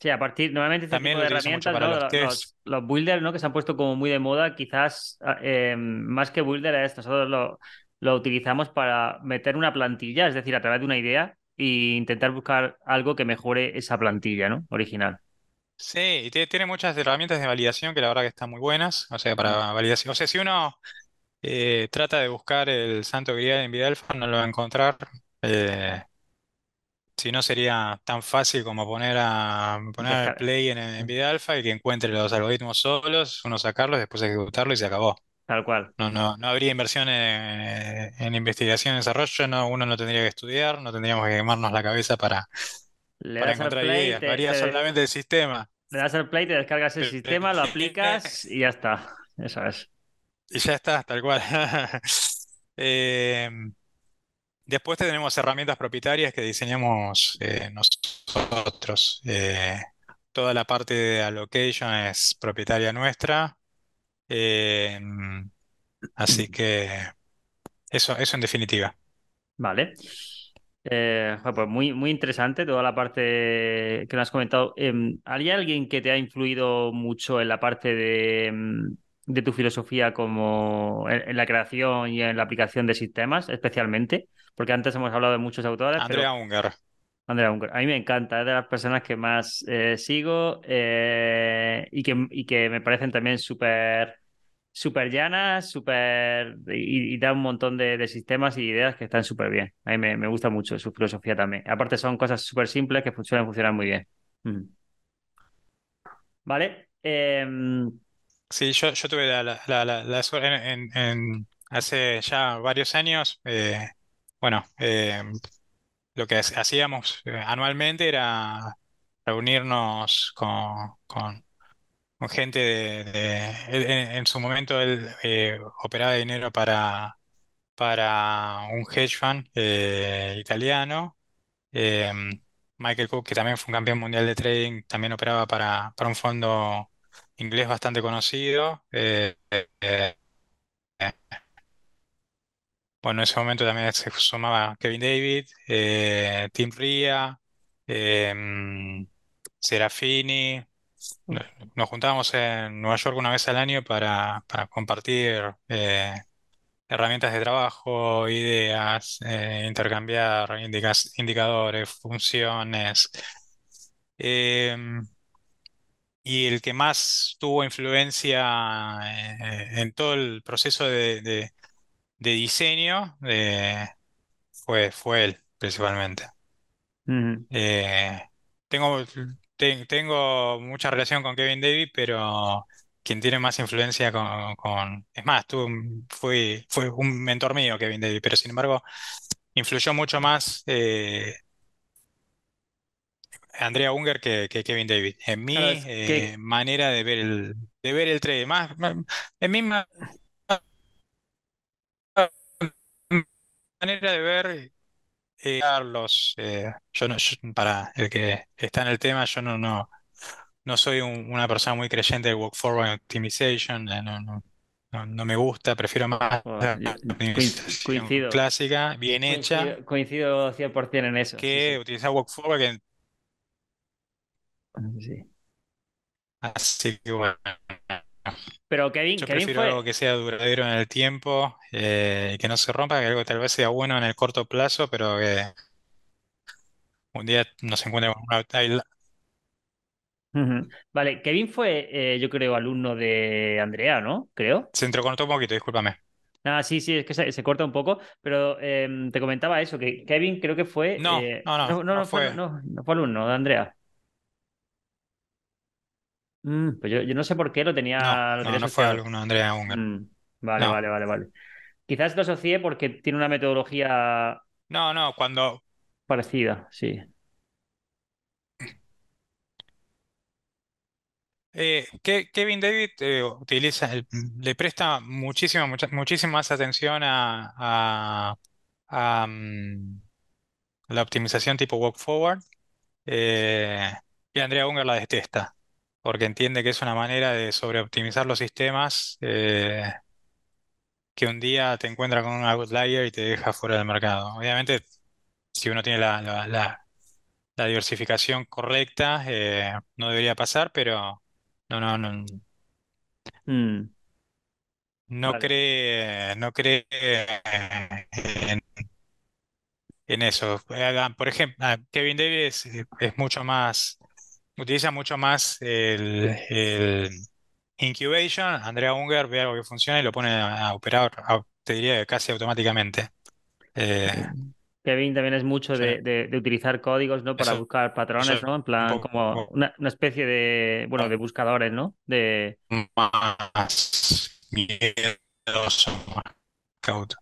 Speaker 1: Sí, a partir, normalmente este tipo
Speaker 2: También lo
Speaker 1: de herramientas, ¿no?
Speaker 2: los.
Speaker 1: Los, los builders, ¿no? Que se han puesto como muy de moda, quizás ah, eh, más que builder es nosotros lo, lo utilizamos para meter una plantilla, es decir, a través de una idea e intentar buscar algo que mejore esa plantilla, ¿no? Original.
Speaker 2: Sí, y tie- tiene muchas herramientas de validación que la verdad que están muy buenas. O sea, para validación. O sea, si uno eh, trata de buscar el santo grial en VidaAlpha, no lo va a encontrar. Eh, si no, sería tan fácil como poner a poner el play en, en y que encuentre los algoritmos solos, uno sacarlos, después ejecutarlo y se acabó.
Speaker 1: tal cual.
Speaker 2: No, no, no habría inversión en, en investigación y desarrollo, no, uno no tendría que estudiar, no tendríamos que quemarnos la cabeza para,
Speaker 1: Le
Speaker 2: para
Speaker 1: das
Speaker 2: encontrar
Speaker 1: play,
Speaker 2: ideas, lo haría
Speaker 1: te-
Speaker 2: solamente el sistema.
Speaker 1: le das al play, te descargas el sistema, lo aplicas y ya está. Eso es.
Speaker 2: Y ya está, tal cual. Eh, después tenemos herramientas propietarias que diseñamos eh, nosotros. Eh, toda la parte de allocation es propietaria nuestra. Eh, así que eso, eso en definitiva.
Speaker 1: Vale. Eh, pues muy, muy interesante toda la parte que nos has comentado. Em, ¿hay alguien que te ha influido mucho en la parte de, em, de tu filosofía como en, en la creación y en la aplicación de sistemas, especialmente? Porque antes hemos hablado de muchos autores, pero
Speaker 2: Andrea Unger.
Speaker 1: Andrea Unger, a mí me encanta, es de las personas que más eh, sigo eh, y que, y que me parecen también súper súper llanas, súper y, y da un montón de, de sistemas y ideas que están súper bien. A mí me, me gusta mucho su filosofía también. Aparte son cosas súper simples que funcionan, funcionan muy bien. Mm. ¿Vale? Em,
Speaker 2: Sí, yo, yo tuve la, la, la, suerte en, en- hace ya varios años. eh, bueno, eh, lo que ha- hacíamos eh, anualmente era reunirnos con, con, gente de, en, su momento él operaba dinero para, para un hedge fund italiano. Michael Cook, que también fue un campeón mundial de trading, también operaba para, para un fondo inglés bastante conocido. eh, eh, bueno, en ese momento también se sumaba Kevin David, eh, Tim Ria, eh, Serafini. No- Nos juntábamos en Nueva York una vez al año para, compartir eh, herramientas de trabajo, ideas, eh, intercambiar indicadores, funciones. Em, y el que más tuvo influencia eh, en todo el proceso de, de- de diseño eh, fue, fue él, principalmente. Eh, tengo, te- tengo mucha relación con Kevin David, pero quien tiene más influencia con, con- es más, un- fui- fue un mentor mío, Kevin David, pero sin embargo influyó mucho más eh, Andrea Unger que, que Kevin David en mi eh, manera de ver el, de ver el trade, más, más- en mi ma- manera de ver eh, los, eh, yo no, yo- para el que está en el tema, yo no, no. No soy un- una persona muy creyente del Walk Forward Optimization, no, no, no, no me gusta, prefiero más la optimización
Speaker 1: coincido,
Speaker 2: clásica, bien hecha,
Speaker 1: coincido, coincido 100% en eso, sí,
Speaker 2: que
Speaker 1: sí.
Speaker 2: utilizar Walk Forward. que-
Speaker 1: Sí.
Speaker 2: así que bueno,
Speaker 1: Pero Kevin,
Speaker 2: yo
Speaker 1: Kevin
Speaker 2: prefiero algo
Speaker 1: fue,
Speaker 2: que sea duradero en el tiempo eh, y que no se rompa, que algo tal vez sea bueno en el corto plazo, pero que un día nos encuentre con una.
Speaker 1: Vale, Kevin fue, eh, yo creo, alumno de Andrea, ¿no? Creo.
Speaker 2: Se entrecortó un poquito, discúlpame.
Speaker 1: Ah, sí, sí, es que se, se corta un poco, pero em, te comentaba eso, que Kevin creo que fue,
Speaker 2: No,
Speaker 1: eh,
Speaker 2: no, no,
Speaker 1: no, no,
Speaker 2: no
Speaker 1: no fue,
Speaker 2: fue.
Speaker 1: no, no fue alumno de Andrea. Mm, pues yo, yo no sé por qué lo
Speaker 2: No,
Speaker 1: tenía, lo
Speaker 2: no,
Speaker 1: tenía
Speaker 2: no fue alumno de Andrea Unger.
Speaker 1: Mm, vale,
Speaker 2: No,
Speaker 1: vale, vale, vale. Quizás lo asocié porque tiene una metodología
Speaker 2: no, no, cuando,
Speaker 1: parecida, sí.
Speaker 2: Eh, Ke- Kevin David eh, utiliza, le presta muchísima, mucha, muchísima más atención a, a- a, mm, la optimización tipo walk forward eh, y Andrea Unger la detesta porque entiende que es una manera de sobreoptimizar los sistemas eh, que un día te encuentra con un outlier y te deja fuera del mercado. Obviamente, si uno tiene la, la- la- la diversificación correcta, eh, no debería pasar, pero no, no, no.
Speaker 1: Mm,
Speaker 2: No
Speaker 1: vale.
Speaker 2: cree, no cree en, en eso. Eh, ah, Por ejemplo, ah, Kevin Davis es, es mucho más, utiliza mucho más el, el incubation. Andrea Unger ve algo que funciona y lo pone a, operar, a- te diría casi automáticamente. Eh,
Speaker 1: Kevin también es mucho de, de- de utilizar códigos, ¿no? Para
Speaker 2: eso,
Speaker 1: buscar patrones,
Speaker 2: eso
Speaker 1: ¿no? En
Speaker 2: un
Speaker 1: plan, como una, una especie de, bueno, de buscadores, ¿no? De...
Speaker 2: más miedo cuidadoso, más cauto.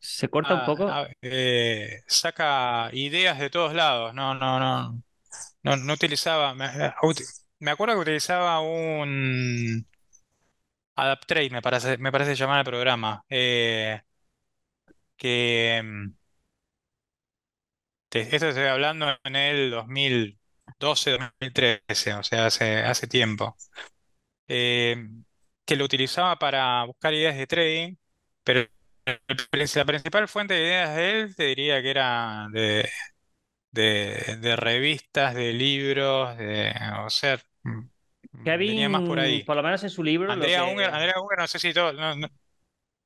Speaker 1: Se corta un
Speaker 2: Ah,
Speaker 1: poco.
Speaker 2: eh, saca ideas de todos lados. No, no, no, no, no utilizaba. Me, eh, me acuerdo que utilizaba un Adaptrade, me parece, me parece llamar el programa. eh, que mm, esto estoy hablando en el 2012, 2013, o sea, hace, hace tiempo. eh, que lo utilizaba para buscar ideas de trading, pero la principal fuente de ideas de él te diría que era de, de, de revistas, de libros, de, o sea, mm, venía más por ahí.
Speaker 1: por lo menos en su libro,
Speaker 2: Andrea Unger,
Speaker 1: que...
Speaker 2: Andrea Unger, no sé si todo, no, no-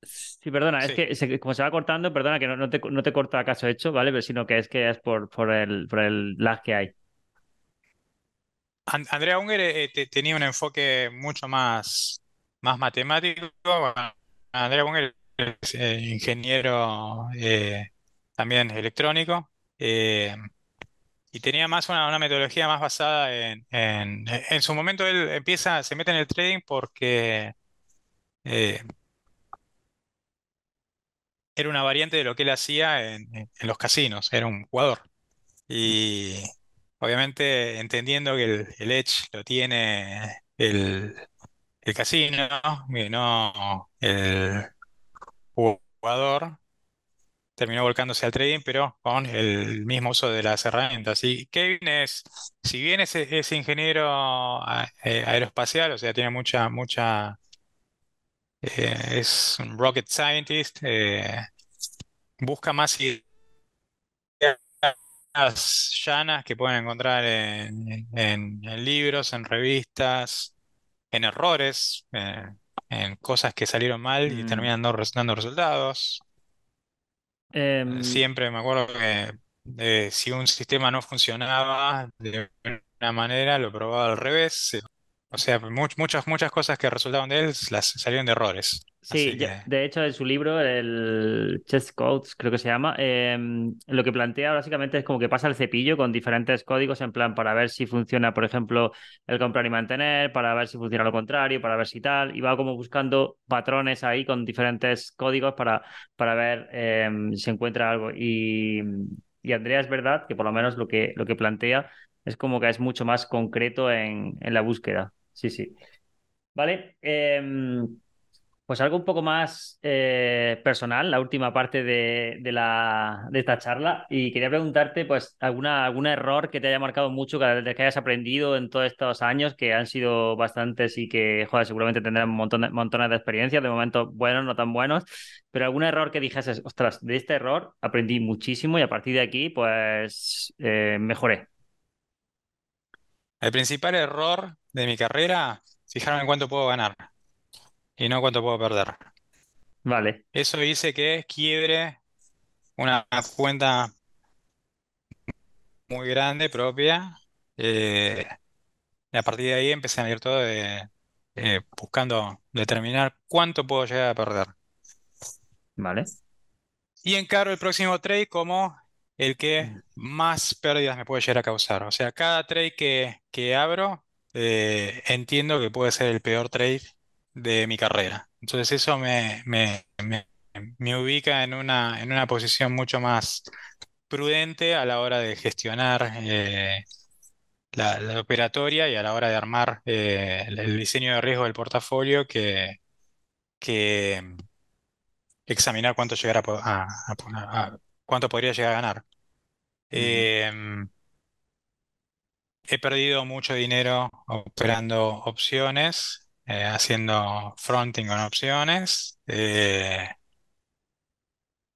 Speaker 1: Sí, perdona, es que se- como se va cortando, perdona que no, no te, no te corta caso hecho, ¿vale? Pero sino que es que es por, por el, por el lag que hay.
Speaker 2: An- Andrea Unger eh, te- tenía un enfoque mucho más, más matemático. Bueno, Andrea Unger es eh, ingeniero eh, también electrónico. Eh, Y tenía más una, metodología más basada en, en, en su momento él empieza, se mete en el trading porque eh, era una variante de lo que él hacía en, en- los casinos, era un jugador. Y obviamente entendiendo que el, el edge lo tiene el, el casino, no el jugador, terminó volcándose al trading, pero con el mismo uso de las herramientas. Y Kevin es, si bien es, es ingeniero eh, aeroespacial, o sea, tiene mucha, mucha, eh, es un rocket scientist, eh, busca más ideas llanas que pueden encontrar en, en- en libros, en revistas, en errores, eh, en cosas que salieron mal y
Speaker 1: Mm.
Speaker 2: terminan no dando resultados.
Speaker 1: Em,
Speaker 2: Siempre me acuerdo que eh, si un sistema no funcionaba de una manera, lo probaba al revés. O sea, much- muchas, muchas cosas que resultaban de él las salieron de errores.
Speaker 1: Sí,
Speaker 2: que
Speaker 1: de hecho en su libro, el Chess Codes, creo que se llama, eh, lo que plantea básicamente es como que pasa el cepillo con diferentes códigos en plan para ver si funciona, por ejemplo, el comprar y mantener, para ver si funciona lo contrario, para ver si tal, y va como buscando patrones ahí con diferentes códigos para, para ver eh, si encuentra algo. Y, y Andrea es verdad que por lo menos lo que, lo que plantea es como que es mucho más concreto en, en la búsqueda. Sí, sí. Vale. em, pues algo un poco más eh, personal, la última parte de, de la, de esta charla. Y quería preguntarte, pues, alguna, algún error que te haya marcado mucho, que, que hayas aprendido en todos estos años, que han sido bastantes y que, joder, seguramente tendrán de, montones de experiencias, de momentos buenos, no tan buenos. Pero algún error que dijeses, ostras, de este error aprendí muchísimo y a partir de aquí, pues, eh, mejoré.
Speaker 2: el principal error de mi carrera, fijarme en cuánto puedo ganar y no cuánto puedo perder.
Speaker 1: Vale,
Speaker 2: Eso hice que quiebre una cuenta muy grande propia. eh, y a partir de ahí empecé a ir todo de, eh, buscando determinar cuánto puedo llegar a perder.
Speaker 1: vale.
Speaker 2: Y encaro el próximo trade como el que más pérdidas me puede llegar a causar. O sea, cada trade que, que abro, eh, entiendo que puede ser el peor trade de mi carrera. Entonces eso me, me, me- me ubica en una, en una posición mucho más prudente a la hora de gestionar eh, la, la operatoria y a la hora de armar eh, el, el diseño de riesgo del portafolio que, que examinar cuánto llegar a, po- a- a- a- cuánto podría llegar a ganar. He perdido mucho dinero operando opciones, eh, haciendo fronting con opciones. eh,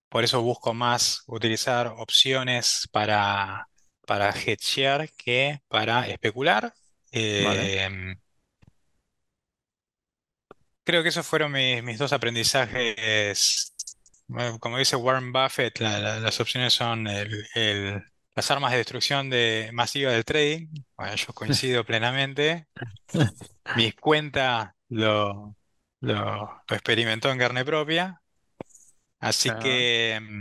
Speaker 2: por eso busco más utilizar opciones para, para hedgear que para especular.
Speaker 1: Vale.
Speaker 2: Em, creo que esos fueron mis, mis dos aprendizajes. Como dice Warren Buffett, la- la- las opciones son el- el- las armas de destrucción de, masiva del trading. Bueno, yo coincido plenamente. Mi cuenta lo, lo, lo experimentó en carne propia. Así
Speaker 1: Ajá.
Speaker 2: que mm,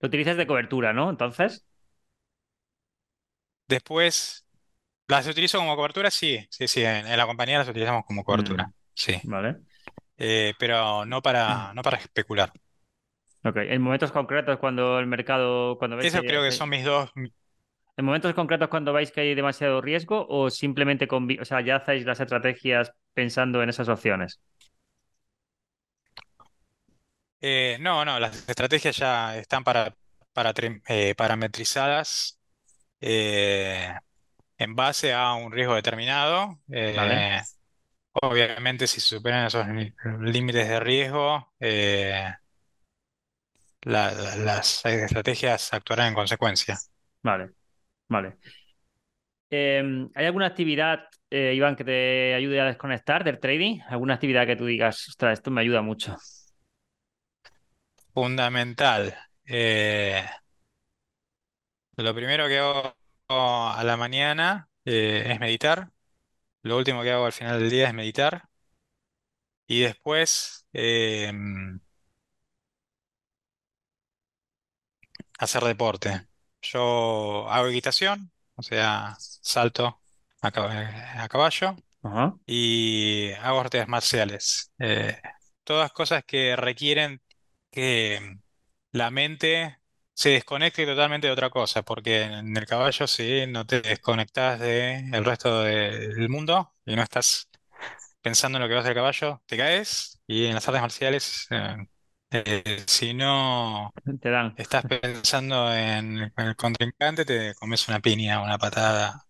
Speaker 1: Lo utilizas de cobertura, ¿no? Entonces.
Speaker 2: después las utilizo como cobertura, sí, sí, sí, en, en la compañía las utilizamos como
Speaker 1: Mm,
Speaker 2: cobertura. Sí.
Speaker 1: vale.
Speaker 2: eh, pero no para, no para especular.
Speaker 1: Ok, en momentos concretos cuando el mercado, cuando veis que
Speaker 2: Esos creo que
Speaker 1: hay-
Speaker 2: son mis dos.
Speaker 1: en momentos concretos cuando veis que hay demasiado riesgo o simplemente convi- o sea, ya hacéis las estrategias pensando en esas opciones.
Speaker 2: eh, no, no, las estrategias ya están para, para, eh, parametrizadas eh, en base a un riesgo determinado.
Speaker 1: ¿Vale?
Speaker 2: Obviamente, si se superan esos límites de riesgo, eh, la- la- las estrategias actuarán en consecuencia.
Speaker 1: Vale, vale. Eh, ¿hay alguna actividad, eh, Iván, que te ayude a desconectar del trading? ¿Alguna actividad que tú digas, ostras, esto me ayuda mucho?
Speaker 2: Fundamental. Eh, lo primero que hago a la mañana eh, es meditar. Lo último que hago al final del día es meditar. Y después hacer deporte. Yo hago equitación, o sea, salto a, cab- a caballo
Speaker 1: Ajá.
Speaker 2: y hago artes marciales. Eh, todas cosas que requieren que la mente se desconecte totalmente de otra cosa, porque en el caballo sí no te desconectas del resto de- del mundo y no estás pensando en lo que va a hacer el caballo, te caes y en las artes marciales, eh, eh, si no
Speaker 1: Te dan.
Speaker 2: estás pensando en, el contrincante, te comes una piña, una patada.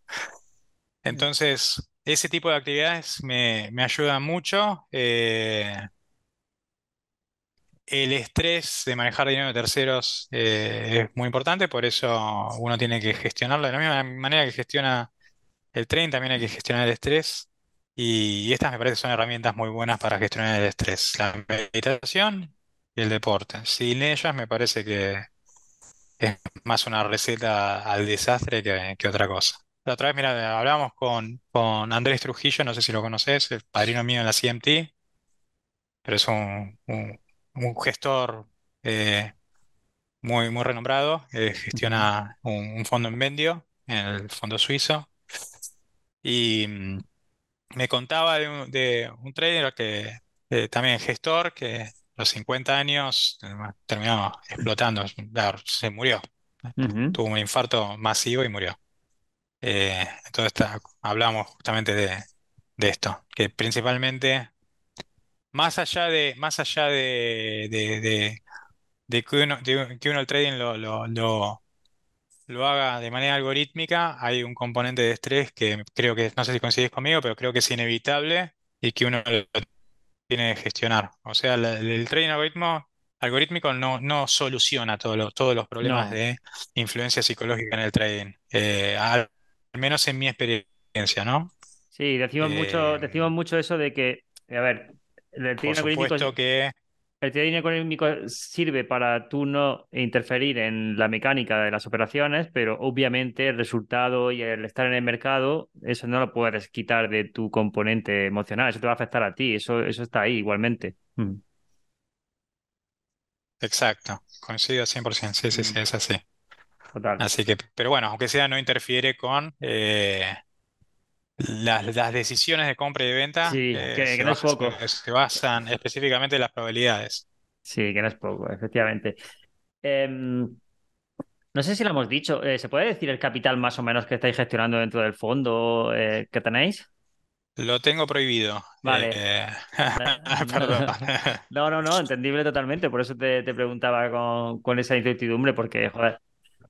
Speaker 2: Entonces, ese tipo de actividades me, me ayudan mucho. eh, el estrés de manejar dinero de terceros eh, es muy importante, por eso uno tiene que gestionarlo de la misma manera que gestiona el tren, también hay que gestionar el estrés. Y, y estas me parece son herramientas muy buenas para gestionar el estrés, la meditación y el deporte. Sin ellas me parece que es más una receta al desastre que, que otra cosa. La otra vez, mira, hablábamos con, con Andrés Trujillo, no sé si lo conoces, el padrino mío en la CMT, pero es un, un- un gestor eh, muy, muy renombrado, eh, gestiona un, un fondo en Vendio, en el fondo suizo, y mm, me contaba de un, de un trader que eh, también gestor, que los 50 años terminó explotando, se murió, tuvo un infarto masivo y murió. Eh, entonces está- hablamos justamente de, de esto, que principalmente, más allá de, más allá de, de- de- de que uno, que uno el trading lo, lo, lo, lo haga de manera algorítmica, hay un componente de estrés que creo que, no sé si coincidís conmigo, pero creo que es inevitable y que uno lo tiene que gestionar. O sea, el, el trading algoritmo, algorítmico no, no soluciona todos los, todos los problemas
Speaker 1: No.
Speaker 2: de influencia psicológica en el trading, Eh, al menos en mi experiencia, ¿no?
Speaker 1: Sí, decimos mucho,
Speaker 2: Eh,
Speaker 1: decimos mucho eso de que, a ver, el
Speaker 2: por
Speaker 1: trading algorítmico,
Speaker 2: supuesto que,
Speaker 1: el trading algorítmico sirve para tú no interferir en la mecánica de las operaciones, pero obviamente el resultado y el estar en el mercado, eso no lo puedes quitar de tu componente emocional, eso te va a afectar a ti, eso, eso está ahí igualmente. Mm,
Speaker 2: exacto, coincido 100%, sí, sí, sí,
Speaker 1: mm,
Speaker 2: es así.
Speaker 1: total.
Speaker 2: Así que, pero bueno, aunque sea, no interfiere con eh, las, las decisiones de compra y de venta,
Speaker 1: Sí,
Speaker 2: eh,
Speaker 1: que, no es poco.
Speaker 2: se- se basan específicamente en las probabilidades.
Speaker 1: Sí, que no es poco, efectivamente. Em, no sé si lo hemos dicho, eh, ¿se puede decir el capital más o menos que estáis gestionando dentro del fondo eh, que tenéis?
Speaker 2: Lo tengo prohibido.
Speaker 1: Vale.
Speaker 2: eh,
Speaker 1: No,
Speaker 2: perdón.
Speaker 1: no, no, no, entendible totalmente. Por eso te, te preguntaba con, con esa incertidumbre, porque, joder,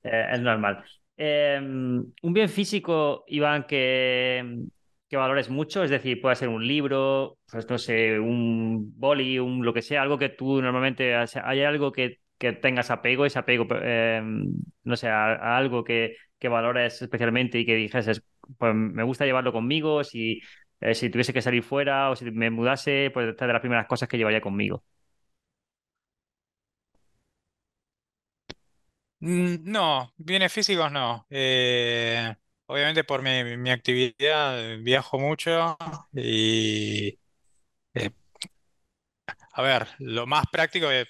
Speaker 1: eh, es normal. Eh, un bien físico, Iván, que, que valores mucho, es decir, puede ser un libro, pues no sé, un boli, un lo que sea, algo que tú normalmente, hay algo que, que tengas apego, ese apego, eh, no sé, a, algo que, que valores especialmente y que dijeses, pues me gusta llevarlo conmigo, si eh, si tuviese que salir fuera o si me mudase, pues esta es de las primeras cosas que llevaría conmigo.
Speaker 2: No, bienes físicos no. Eh, obviamente por mi, mi actividad eh, viajo mucho y, eh, a ver, lo más práctico es,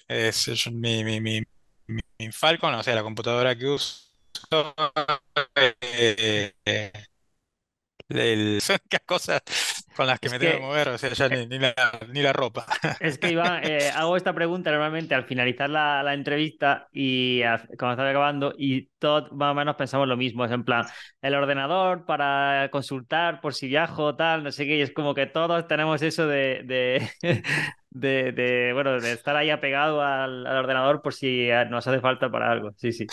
Speaker 2: mi, mi, mi, mi- Falcon, o sea, la computadora que uso. eh, cosas. Con las que
Speaker 1: Es
Speaker 2: me tengo que mover, o sea, ya ni, ni la, ni la ropa.
Speaker 1: Es que Iván, eh, hago esta pregunta normalmente al finalizar la, la entrevista y a- cuando está acabando y todos más o menos pensamos lo mismo, es en plan, el ordenador para consultar por si viajo, tal, no sé qué, y es como que todos tenemos eso de, de, de, de, bueno, de estar ahí apegado al, al ordenador por si nos hace falta para algo, sí, sí.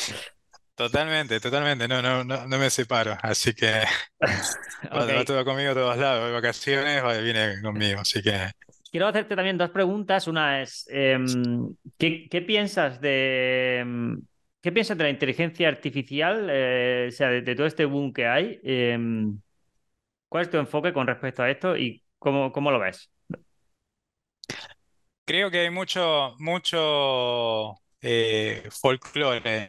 Speaker 2: Totalmente, totalmente, no, no, no, no me separo, así que va,
Speaker 1: Ok,
Speaker 2: va todo conmigo a todos lados, de vacaciones, va- viene conmigo, así que
Speaker 1: quiero hacerte también dos preguntas. Una es, em, ¿qué, qué piensas de, em, qué piensas de la inteligencia artificial? eh, o sea, de, de todo este boom que hay. Em, ¿cuál es tu enfoque con respecto a esto y cómo, cómo lo ves?
Speaker 2: creo que hay mucho, mucho eh, folclore,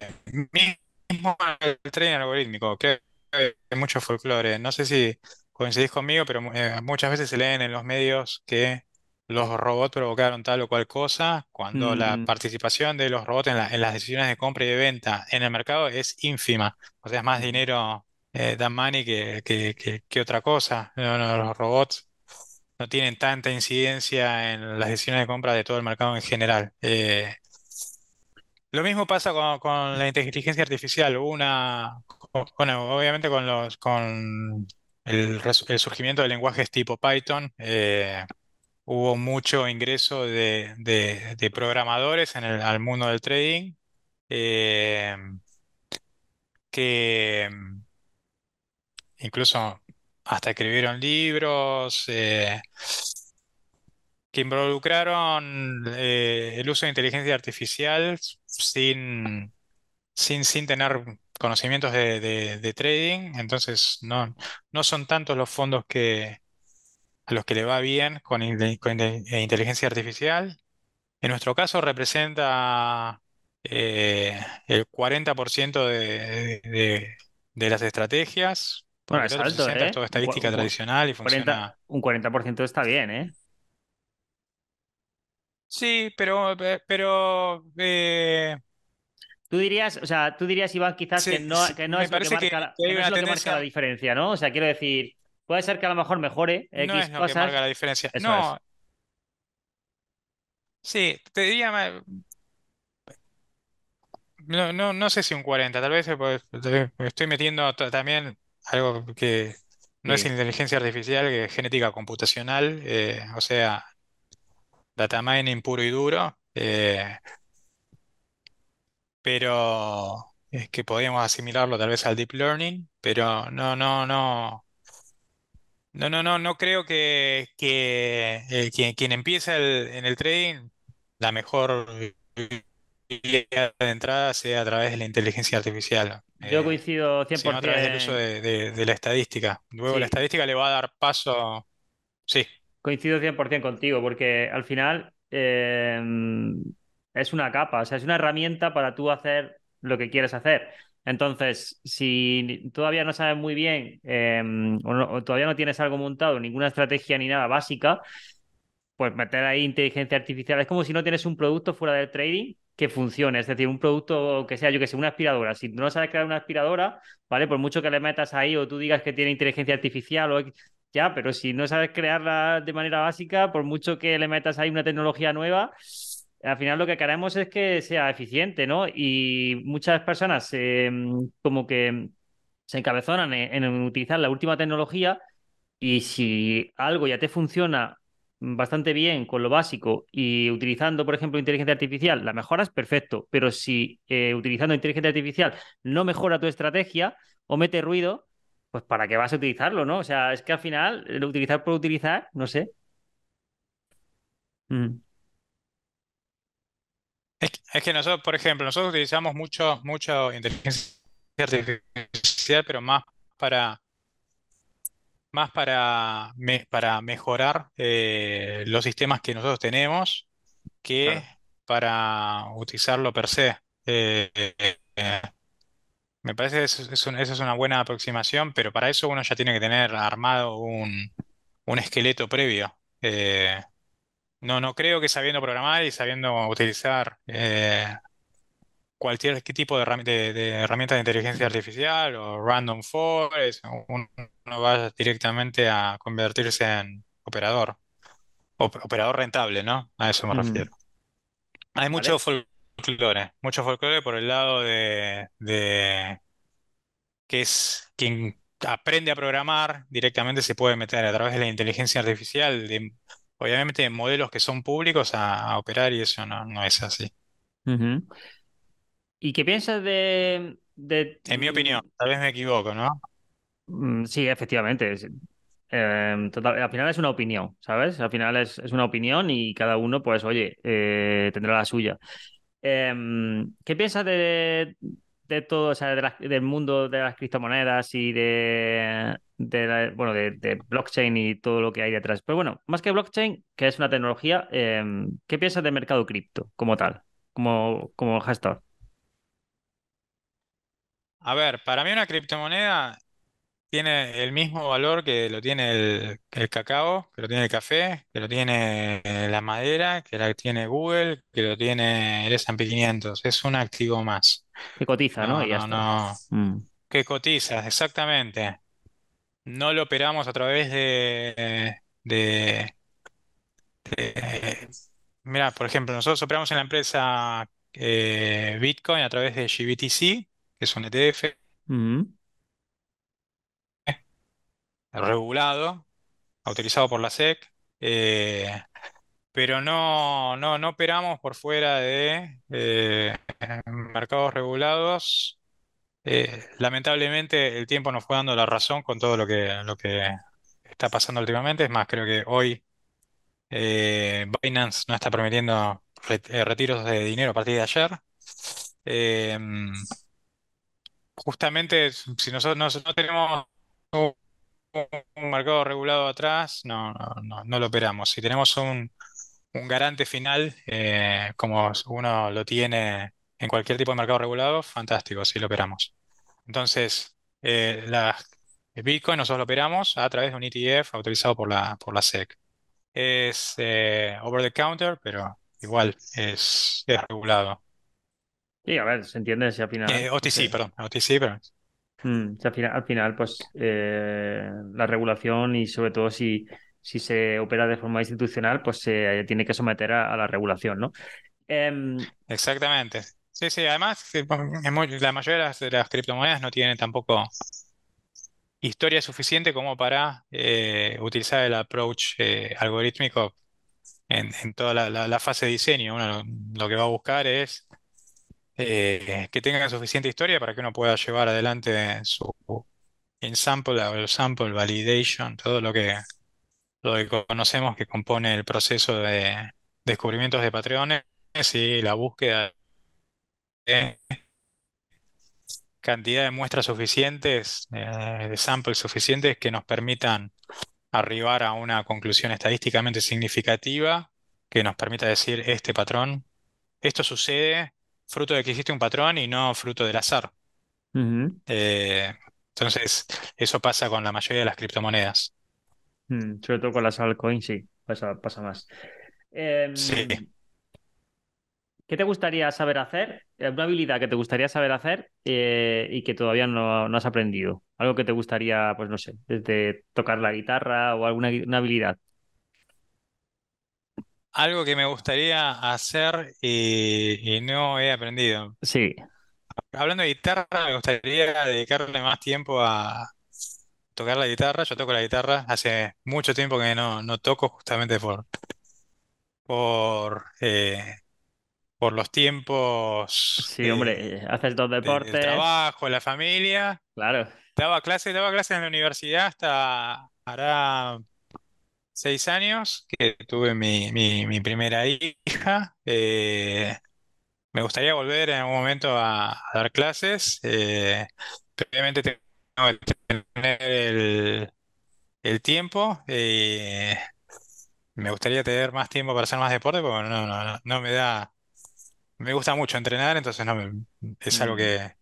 Speaker 2: mismo el tren algorítmico, creo que hay mucho folclore, no sé si coincidís conmigo, pero eh, muchas veces se leen en los medios que los robots provocaron tal o cual cosa, cuando la
Speaker 1: Mm,
Speaker 2: participación de los robots en, la- en las decisiones de compra y de venta en el mercado es ínfima, o sea, es más dinero, eh, dan money que, que, que, que otra cosa, No, no, los robots no tienen tanta incidencia en las decisiones de compra de todo el mercado en general. Eh, lo mismo pasa con, con la inteligencia artificial. Una, con- bueno, obviamente con los, con el, surgimiento de lenguajes tipo Python, eh, hubo mucho ingreso de, programadores en el, al mundo del trading, eh, que incluso hasta escribieron libros. eh, que involucraron eh, el uso de inteligencia artificial sin, sin, sin tener conocimientos de, de- de trading. Entonces, no, no son tantos los fondos que, a los que le va bien con, eh, inteligencia artificial. En nuestro caso, representa eh, el 40% de, de, de las estrategias,
Speaker 1: Bueno, es alto,
Speaker 2: 60% es
Speaker 1: ¿eh?
Speaker 2: toda estadística tradicional y
Speaker 1: 40,
Speaker 2: funciona.
Speaker 1: un 40% está bien, ¿eh?
Speaker 2: Sí, pero, pero eh,
Speaker 1: Tú dirías, o sea, tú dirías, Iván, quizás que no, que no es lo que marca la,
Speaker 2: que
Speaker 1: que
Speaker 2: hay
Speaker 1: no es
Speaker 2: una
Speaker 1: lo que marca la diferencia, ¿no? O sea, quiero decir, puede ser que a lo mejor mejore
Speaker 2: no es lo que marca la diferencia.
Speaker 1: eso
Speaker 2: No,
Speaker 1: es.
Speaker 2: sí, te diría, no, no, no sé si un 40, tal vez eh, pues, me estoy metiendo ta- también algo que no es inteligencia artificial, que es genética computacional, eh, o sea, data mining puro y duro, eh, pero es que podríamos asimilarlo tal vez al deep learning, pero no, no, no. No, no, no, no creo que, que eh, quien, quien empieza el- en el trading, la mejor de entrada sea a través de la inteligencia artificial,
Speaker 1: Yo
Speaker 2: eh,
Speaker 1: coincido
Speaker 2: sino a través del uso
Speaker 1: 100%,
Speaker 2: de, de- de la estadística. Luego la estadística le va a dar paso, sí,
Speaker 1: coincido 100% contigo, porque al final eh, es una capa, o sea, es una herramienta para tú hacer lo que quieres hacer. Entonces, si todavía no sabes muy bien o, no- o todavía no tienes algo montado, ninguna estrategia ni nada básica, pues meter ahí inteligencia artificial es como si no tienes un producto fuera del trading que funcione, es decir, un producto que sea, yo que sé, una aspiradora. Si no sabes crear una aspiradora, ¿vale? Por mucho que le metas ahí o tú digas que tiene inteligencia artificial o ya, pero si no sabes crearla de manera básica, por mucho que le metas ahí una tecnología nueva, al final lo que queremos es que sea eficiente, ¿no? Y muchas personas eh, como que se encabezonan en, en utilizar la última tecnología y si algo ya te funciona bastante bien con lo básico y utilizando, por ejemplo, inteligencia artificial, la mejoras, perfecto. Pero si eh, utilizando inteligencia artificial no mejora tu estrategia o mete ruido, pues ¿para qué vas a utilizarlo, no? O sea, es que al final, el utilizar por utilizar, no sé. Mm,
Speaker 2: es, que es que nosotros, por ejemplo, nosotros utilizamos mucho, mucho inteligencia artificial, pero más para más para, me- para mejorar eh, los sistemas que nosotros tenemos que
Speaker 1: claro.
Speaker 2: para utilizarlo per se. Eh, eh, eh, me parece que eso es, una buena aproximación, pero para eso uno ya tiene que tener armado un, un esqueleto previo. Eh, no, no creo que sabiendo programar y sabiendo utilizar eh, cualquier tipo de, de, de herramienta de inteligencia artificial o random forest, uno, uno va directamente a convertirse en operador, op- operador rentable, ¿no? A eso me
Speaker 1: Mm,
Speaker 2: refiero. Hay mucho
Speaker 1: ¿vale?
Speaker 2: Folclore, mucho folclore por el lado de, de que es quien aprende a programar directamente se puede meter a través de la inteligencia artificial, de, obviamente modelos que son públicos a, a operar y eso no, no es así.
Speaker 1: ¿Y qué piensas de, de,
Speaker 2: En mi opinión, tal vez me equivoco, ¿no?
Speaker 1: mm, sí, efectivamente. eh, total- al final es una opinión, ¿sabes? Al final es, es una opinión y cada uno, pues, oye, eh, tendrá la suya. Em, ¿qué piensas de, de todo, o sea, de la- del mundo de las criptomonedas y de, la- bueno, de, blockchain y todo lo que hay detrás? Pero bueno, más que blockchain, que es una tecnología, em, ¿qué piensas del mercado cripto como tal, como, como gestor?
Speaker 2: A ver, para mí una criptomoneda tiene el mismo valor que lo tiene el, el cacao, que lo tiene el café, que lo tiene eh, la madera, que la tiene Google, que lo tiene el S&P 500. Es un activo más.
Speaker 1: Que cotiza, ¿no?
Speaker 2: No,
Speaker 1: Y ya
Speaker 2: no,
Speaker 1: está.
Speaker 2: no.
Speaker 1: Mm,
Speaker 2: ¿Qué cotiza? Exactamente. No lo operamos a través de, de, de- Mira, por ejemplo, nosotros operamos en la empresa eh, Bitcoin a través de GBTC, que es un ETF
Speaker 1: mm,
Speaker 2: regulado, autorizado por la SEC, eh, pero no, no, no operamos por fuera de eh, mercados regulados. Eh, lamentablemente el tiempo nos fue dando la razón con todo lo que, lo que está pasando últimamente. Es más, creo que hoy Binance no está permitiendo re- retiros de dinero a partir de ayer. Justamente si nosotros no, no tenemos un, mercado regulado atrás, no, no, no, no lo operamos. Si tenemos un, un garante final, eh, como uno lo tiene en cualquier tipo de mercado regulado, fantástico, sí lo operamos. Entonces, eh, la el Bitcoin nosotros lo operamos a través de un ETF autorizado por la, por la SEC. Es eh, over the counter, pero igual es, es regulado.
Speaker 1: Sí, a ver, se entiende si al final,
Speaker 2: Eh, OTC, perdón, OTC, pero
Speaker 1: mm, al final, al final, pues eh, la regulación y sobre todo si, si se opera de forma institucional, pues se tiene que someter a, la regulación, ¿no? Em,
Speaker 2: exactamente. Sí, sí, además, muy- la mayoría de las, criptomonedas no tienen tampoco historia suficiente como para eh, utilizar el approach eh, algorítmico en, en toda la, fase de diseño. Uno lo que va a buscar es eh, que tenga suficiente historia para que uno pueda llevar adelante su ensample, o sample, validation, todo lo que, lo que conocemos que compone el proceso de descubrimientos de patrones y la búsqueda de cantidad de muestras suficientes, eh, de samples suficientes que nos permitan arribar a una conclusión estadísticamente significativa que nos permita decir este patrón, esto sucede fruto de que existe un patrón y no fruto del azar. Eh, entonces, eso pasa con la mayoría de las criptomonedas.
Speaker 1: mm, sobre todo con las altcoins, sí, pasa, pasa más.
Speaker 2: Sí,
Speaker 1: Em, ¿qué te gustaría saber hacer? Eh, Una habilidad que te gustaría saber hacer eh, y que todavía no, no has aprendido. Algo que te gustaría, pues no sé, desde tocar la guitarra o alguna una habilidad.
Speaker 2: Algo que me gustaría hacer y, y no he aprendido.
Speaker 1: Sí.
Speaker 2: Hablando de guitarra, me gustaría dedicarle más tiempo a tocar la guitarra. Yo toco la guitarra hace mucho tiempo que no, no toco justamente por, por, eh, por los tiempos
Speaker 1: Sí,
Speaker 2: eh,
Speaker 1: hombre, eh, haces dos
Speaker 2: de-
Speaker 1: deportes,
Speaker 2: trabajo, la familia.
Speaker 1: claro.
Speaker 2: Daba clases, daba clases en la universidad hasta hará seis años que tuve mi, mi, mi primera hija. Eh, me gustaría volver en algún momento a, a dar clases. Eh, previamente tengo que tener el, el tiempo. eh, me gustaría tener más tiempo para hacer más deporte, porque no, no, no, no me da. Me gusta mucho entrenar, entonces no me- es algo
Speaker 1: Mm.
Speaker 2: que,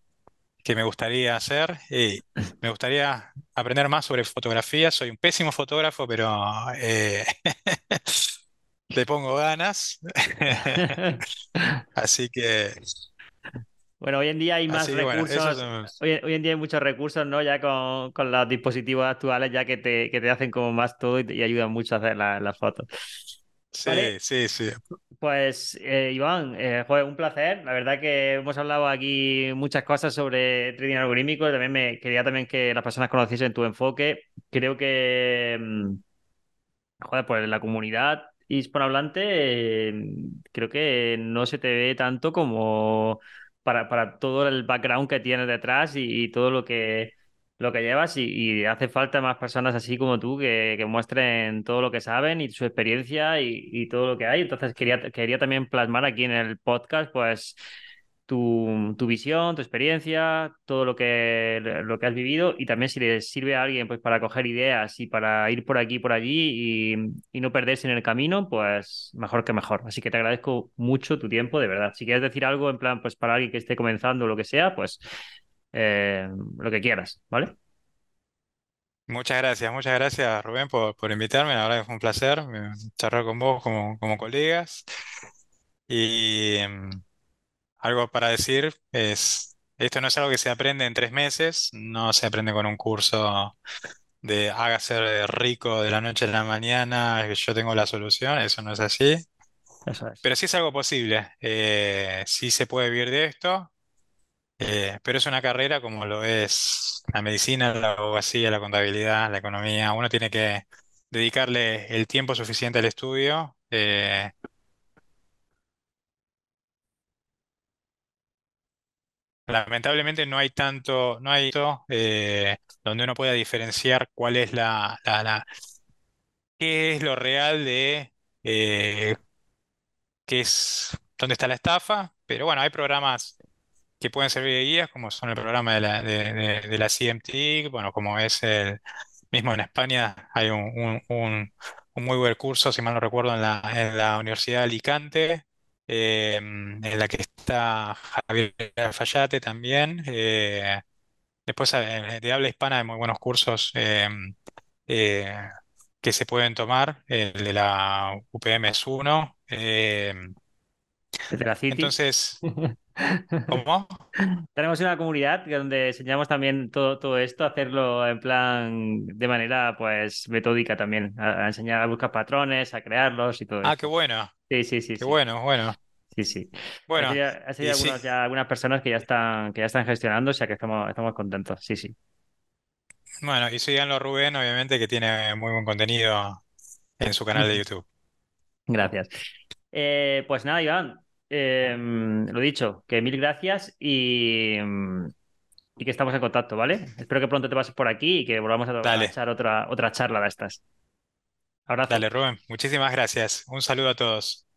Speaker 2: que me gustaría hacer. Y me gustaría aprender más sobre fotografía. Soy un pésimo fotógrafo, pero eh, le pongo ganas. Así que
Speaker 1: Bueno, hoy en día hay más
Speaker 2: Así bueno,
Speaker 1: recursos, hoy, hoy en día hay muchos recursos, ¿no? Ya con, con los dispositivos actuales, ya que te, que te hacen como más todo y, te- y ayudan mucho a hacer la- las fotos.
Speaker 2: Sí,
Speaker 1: Vale,
Speaker 2: sí, sí.
Speaker 1: pues eh, Iván, eh, joder, un placer. La verdad que hemos hablado aquí muchas cosas sobre trading algorítmico. También me quería también que las personas conociesen tu enfoque. Creo que, mm, joder, pues la comunidad hispanohablante, eh, creo que no se te ve tanto como para, para todo el background que tienes detrás y, y todo lo que, lo que llevas. Y, hace falta más personas así como tú que, que muestren todo lo que saben y su experiencia y, todo lo que hay. Entonces quería, quería también plasmar aquí en el podcast, pues tu, tu visión, tu experiencia, todo lo que, lo que has vivido y también si le sirve a alguien pues para coger ideas y para ir por aquí por allí y, y no perderse en el camino, pues mejor que mejor. Así que te agradezco mucho tu tiempo, de verdad. Si quieres decir algo en plan, pues para alguien que esté comenzando o lo que sea, pues eh, lo que quieras, ¿vale?
Speaker 2: Muchas gracias, muchas gracias Rubén por, por invitarme. La verdad que fue un placer charlar con vos como, como colegas. Y mm, algo para decir es, esto no es algo que se aprende en tres meses, no se aprende con un curso de hágase rico de la noche a la mañana, que yo tengo la solución, eso no es así.
Speaker 1: Eso es.
Speaker 2: Pero sí es algo posible, eh, sí se puede vivir de esto, eh, pero es una carrera como lo es la medicina, la abogacía, la contabilidad, la economía. Uno tiene que dedicarle el tiempo suficiente al estudio. eh, lamentablemente no hay tanto, no hay tanto, eh, donde uno pueda diferenciar cuál es la, qué es lo real de qué es, dónde está la estafa. Pero bueno, hay programas que pueden servir de guías, como son el programa de la, de, de- de la CMT, bueno, como es el mismo en España, hay un, un- un- un muy buen curso, si mal no recuerdo, en la, en la Universidad de Alicante, eh, en la que está Javier Fayate también. eh, después eh, de habla hispana hay muy buenos cursos eh, eh, que se pueden tomar, el de la UPM es uno.
Speaker 1: la City.
Speaker 2: entonces, ¿cómo?
Speaker 1: Tenemos una comunidad donde enseñamos también todo, todo esto, hacerlo en plan de manera pues metódica también, a, a enseñar a buscar patrones, a crearlos y todo
Speaker 2: Ah, qué
Speaker 1: esto.
Speaker 2: bueno.
Speaker 1: Sí, sí, sí,
Speaker 2: Qué
Speaker 1: sí,
Speaker 2: bueno, bueno.
Speaker 1: sí, sí.
Speaker 2: Bueno,
Speaker 1: sería, ya sería
Speaker 2: y sí,
Speaker 1: algunos, ya algunas personas que ya están, que ya están gestionando, o sea que estamos, estamos contentos, sí, sí.
Speaker 2: bueno, y síganlo Rubén, obviamente, que tiene muy buen contenido en su canal de YouTube.
Speaker 1: Gracias. Eh, pues nada, Iván, eh, lo dicho, que mil gracias y, y que estamos en contacto, ¿vale? Espero que pronto te pases por aquí y que volvamos a, a echar otra, otra charla de estas. Abrazo.
Speaker 2: dale Rubén, muchísimas gracias. Un saludo a todos.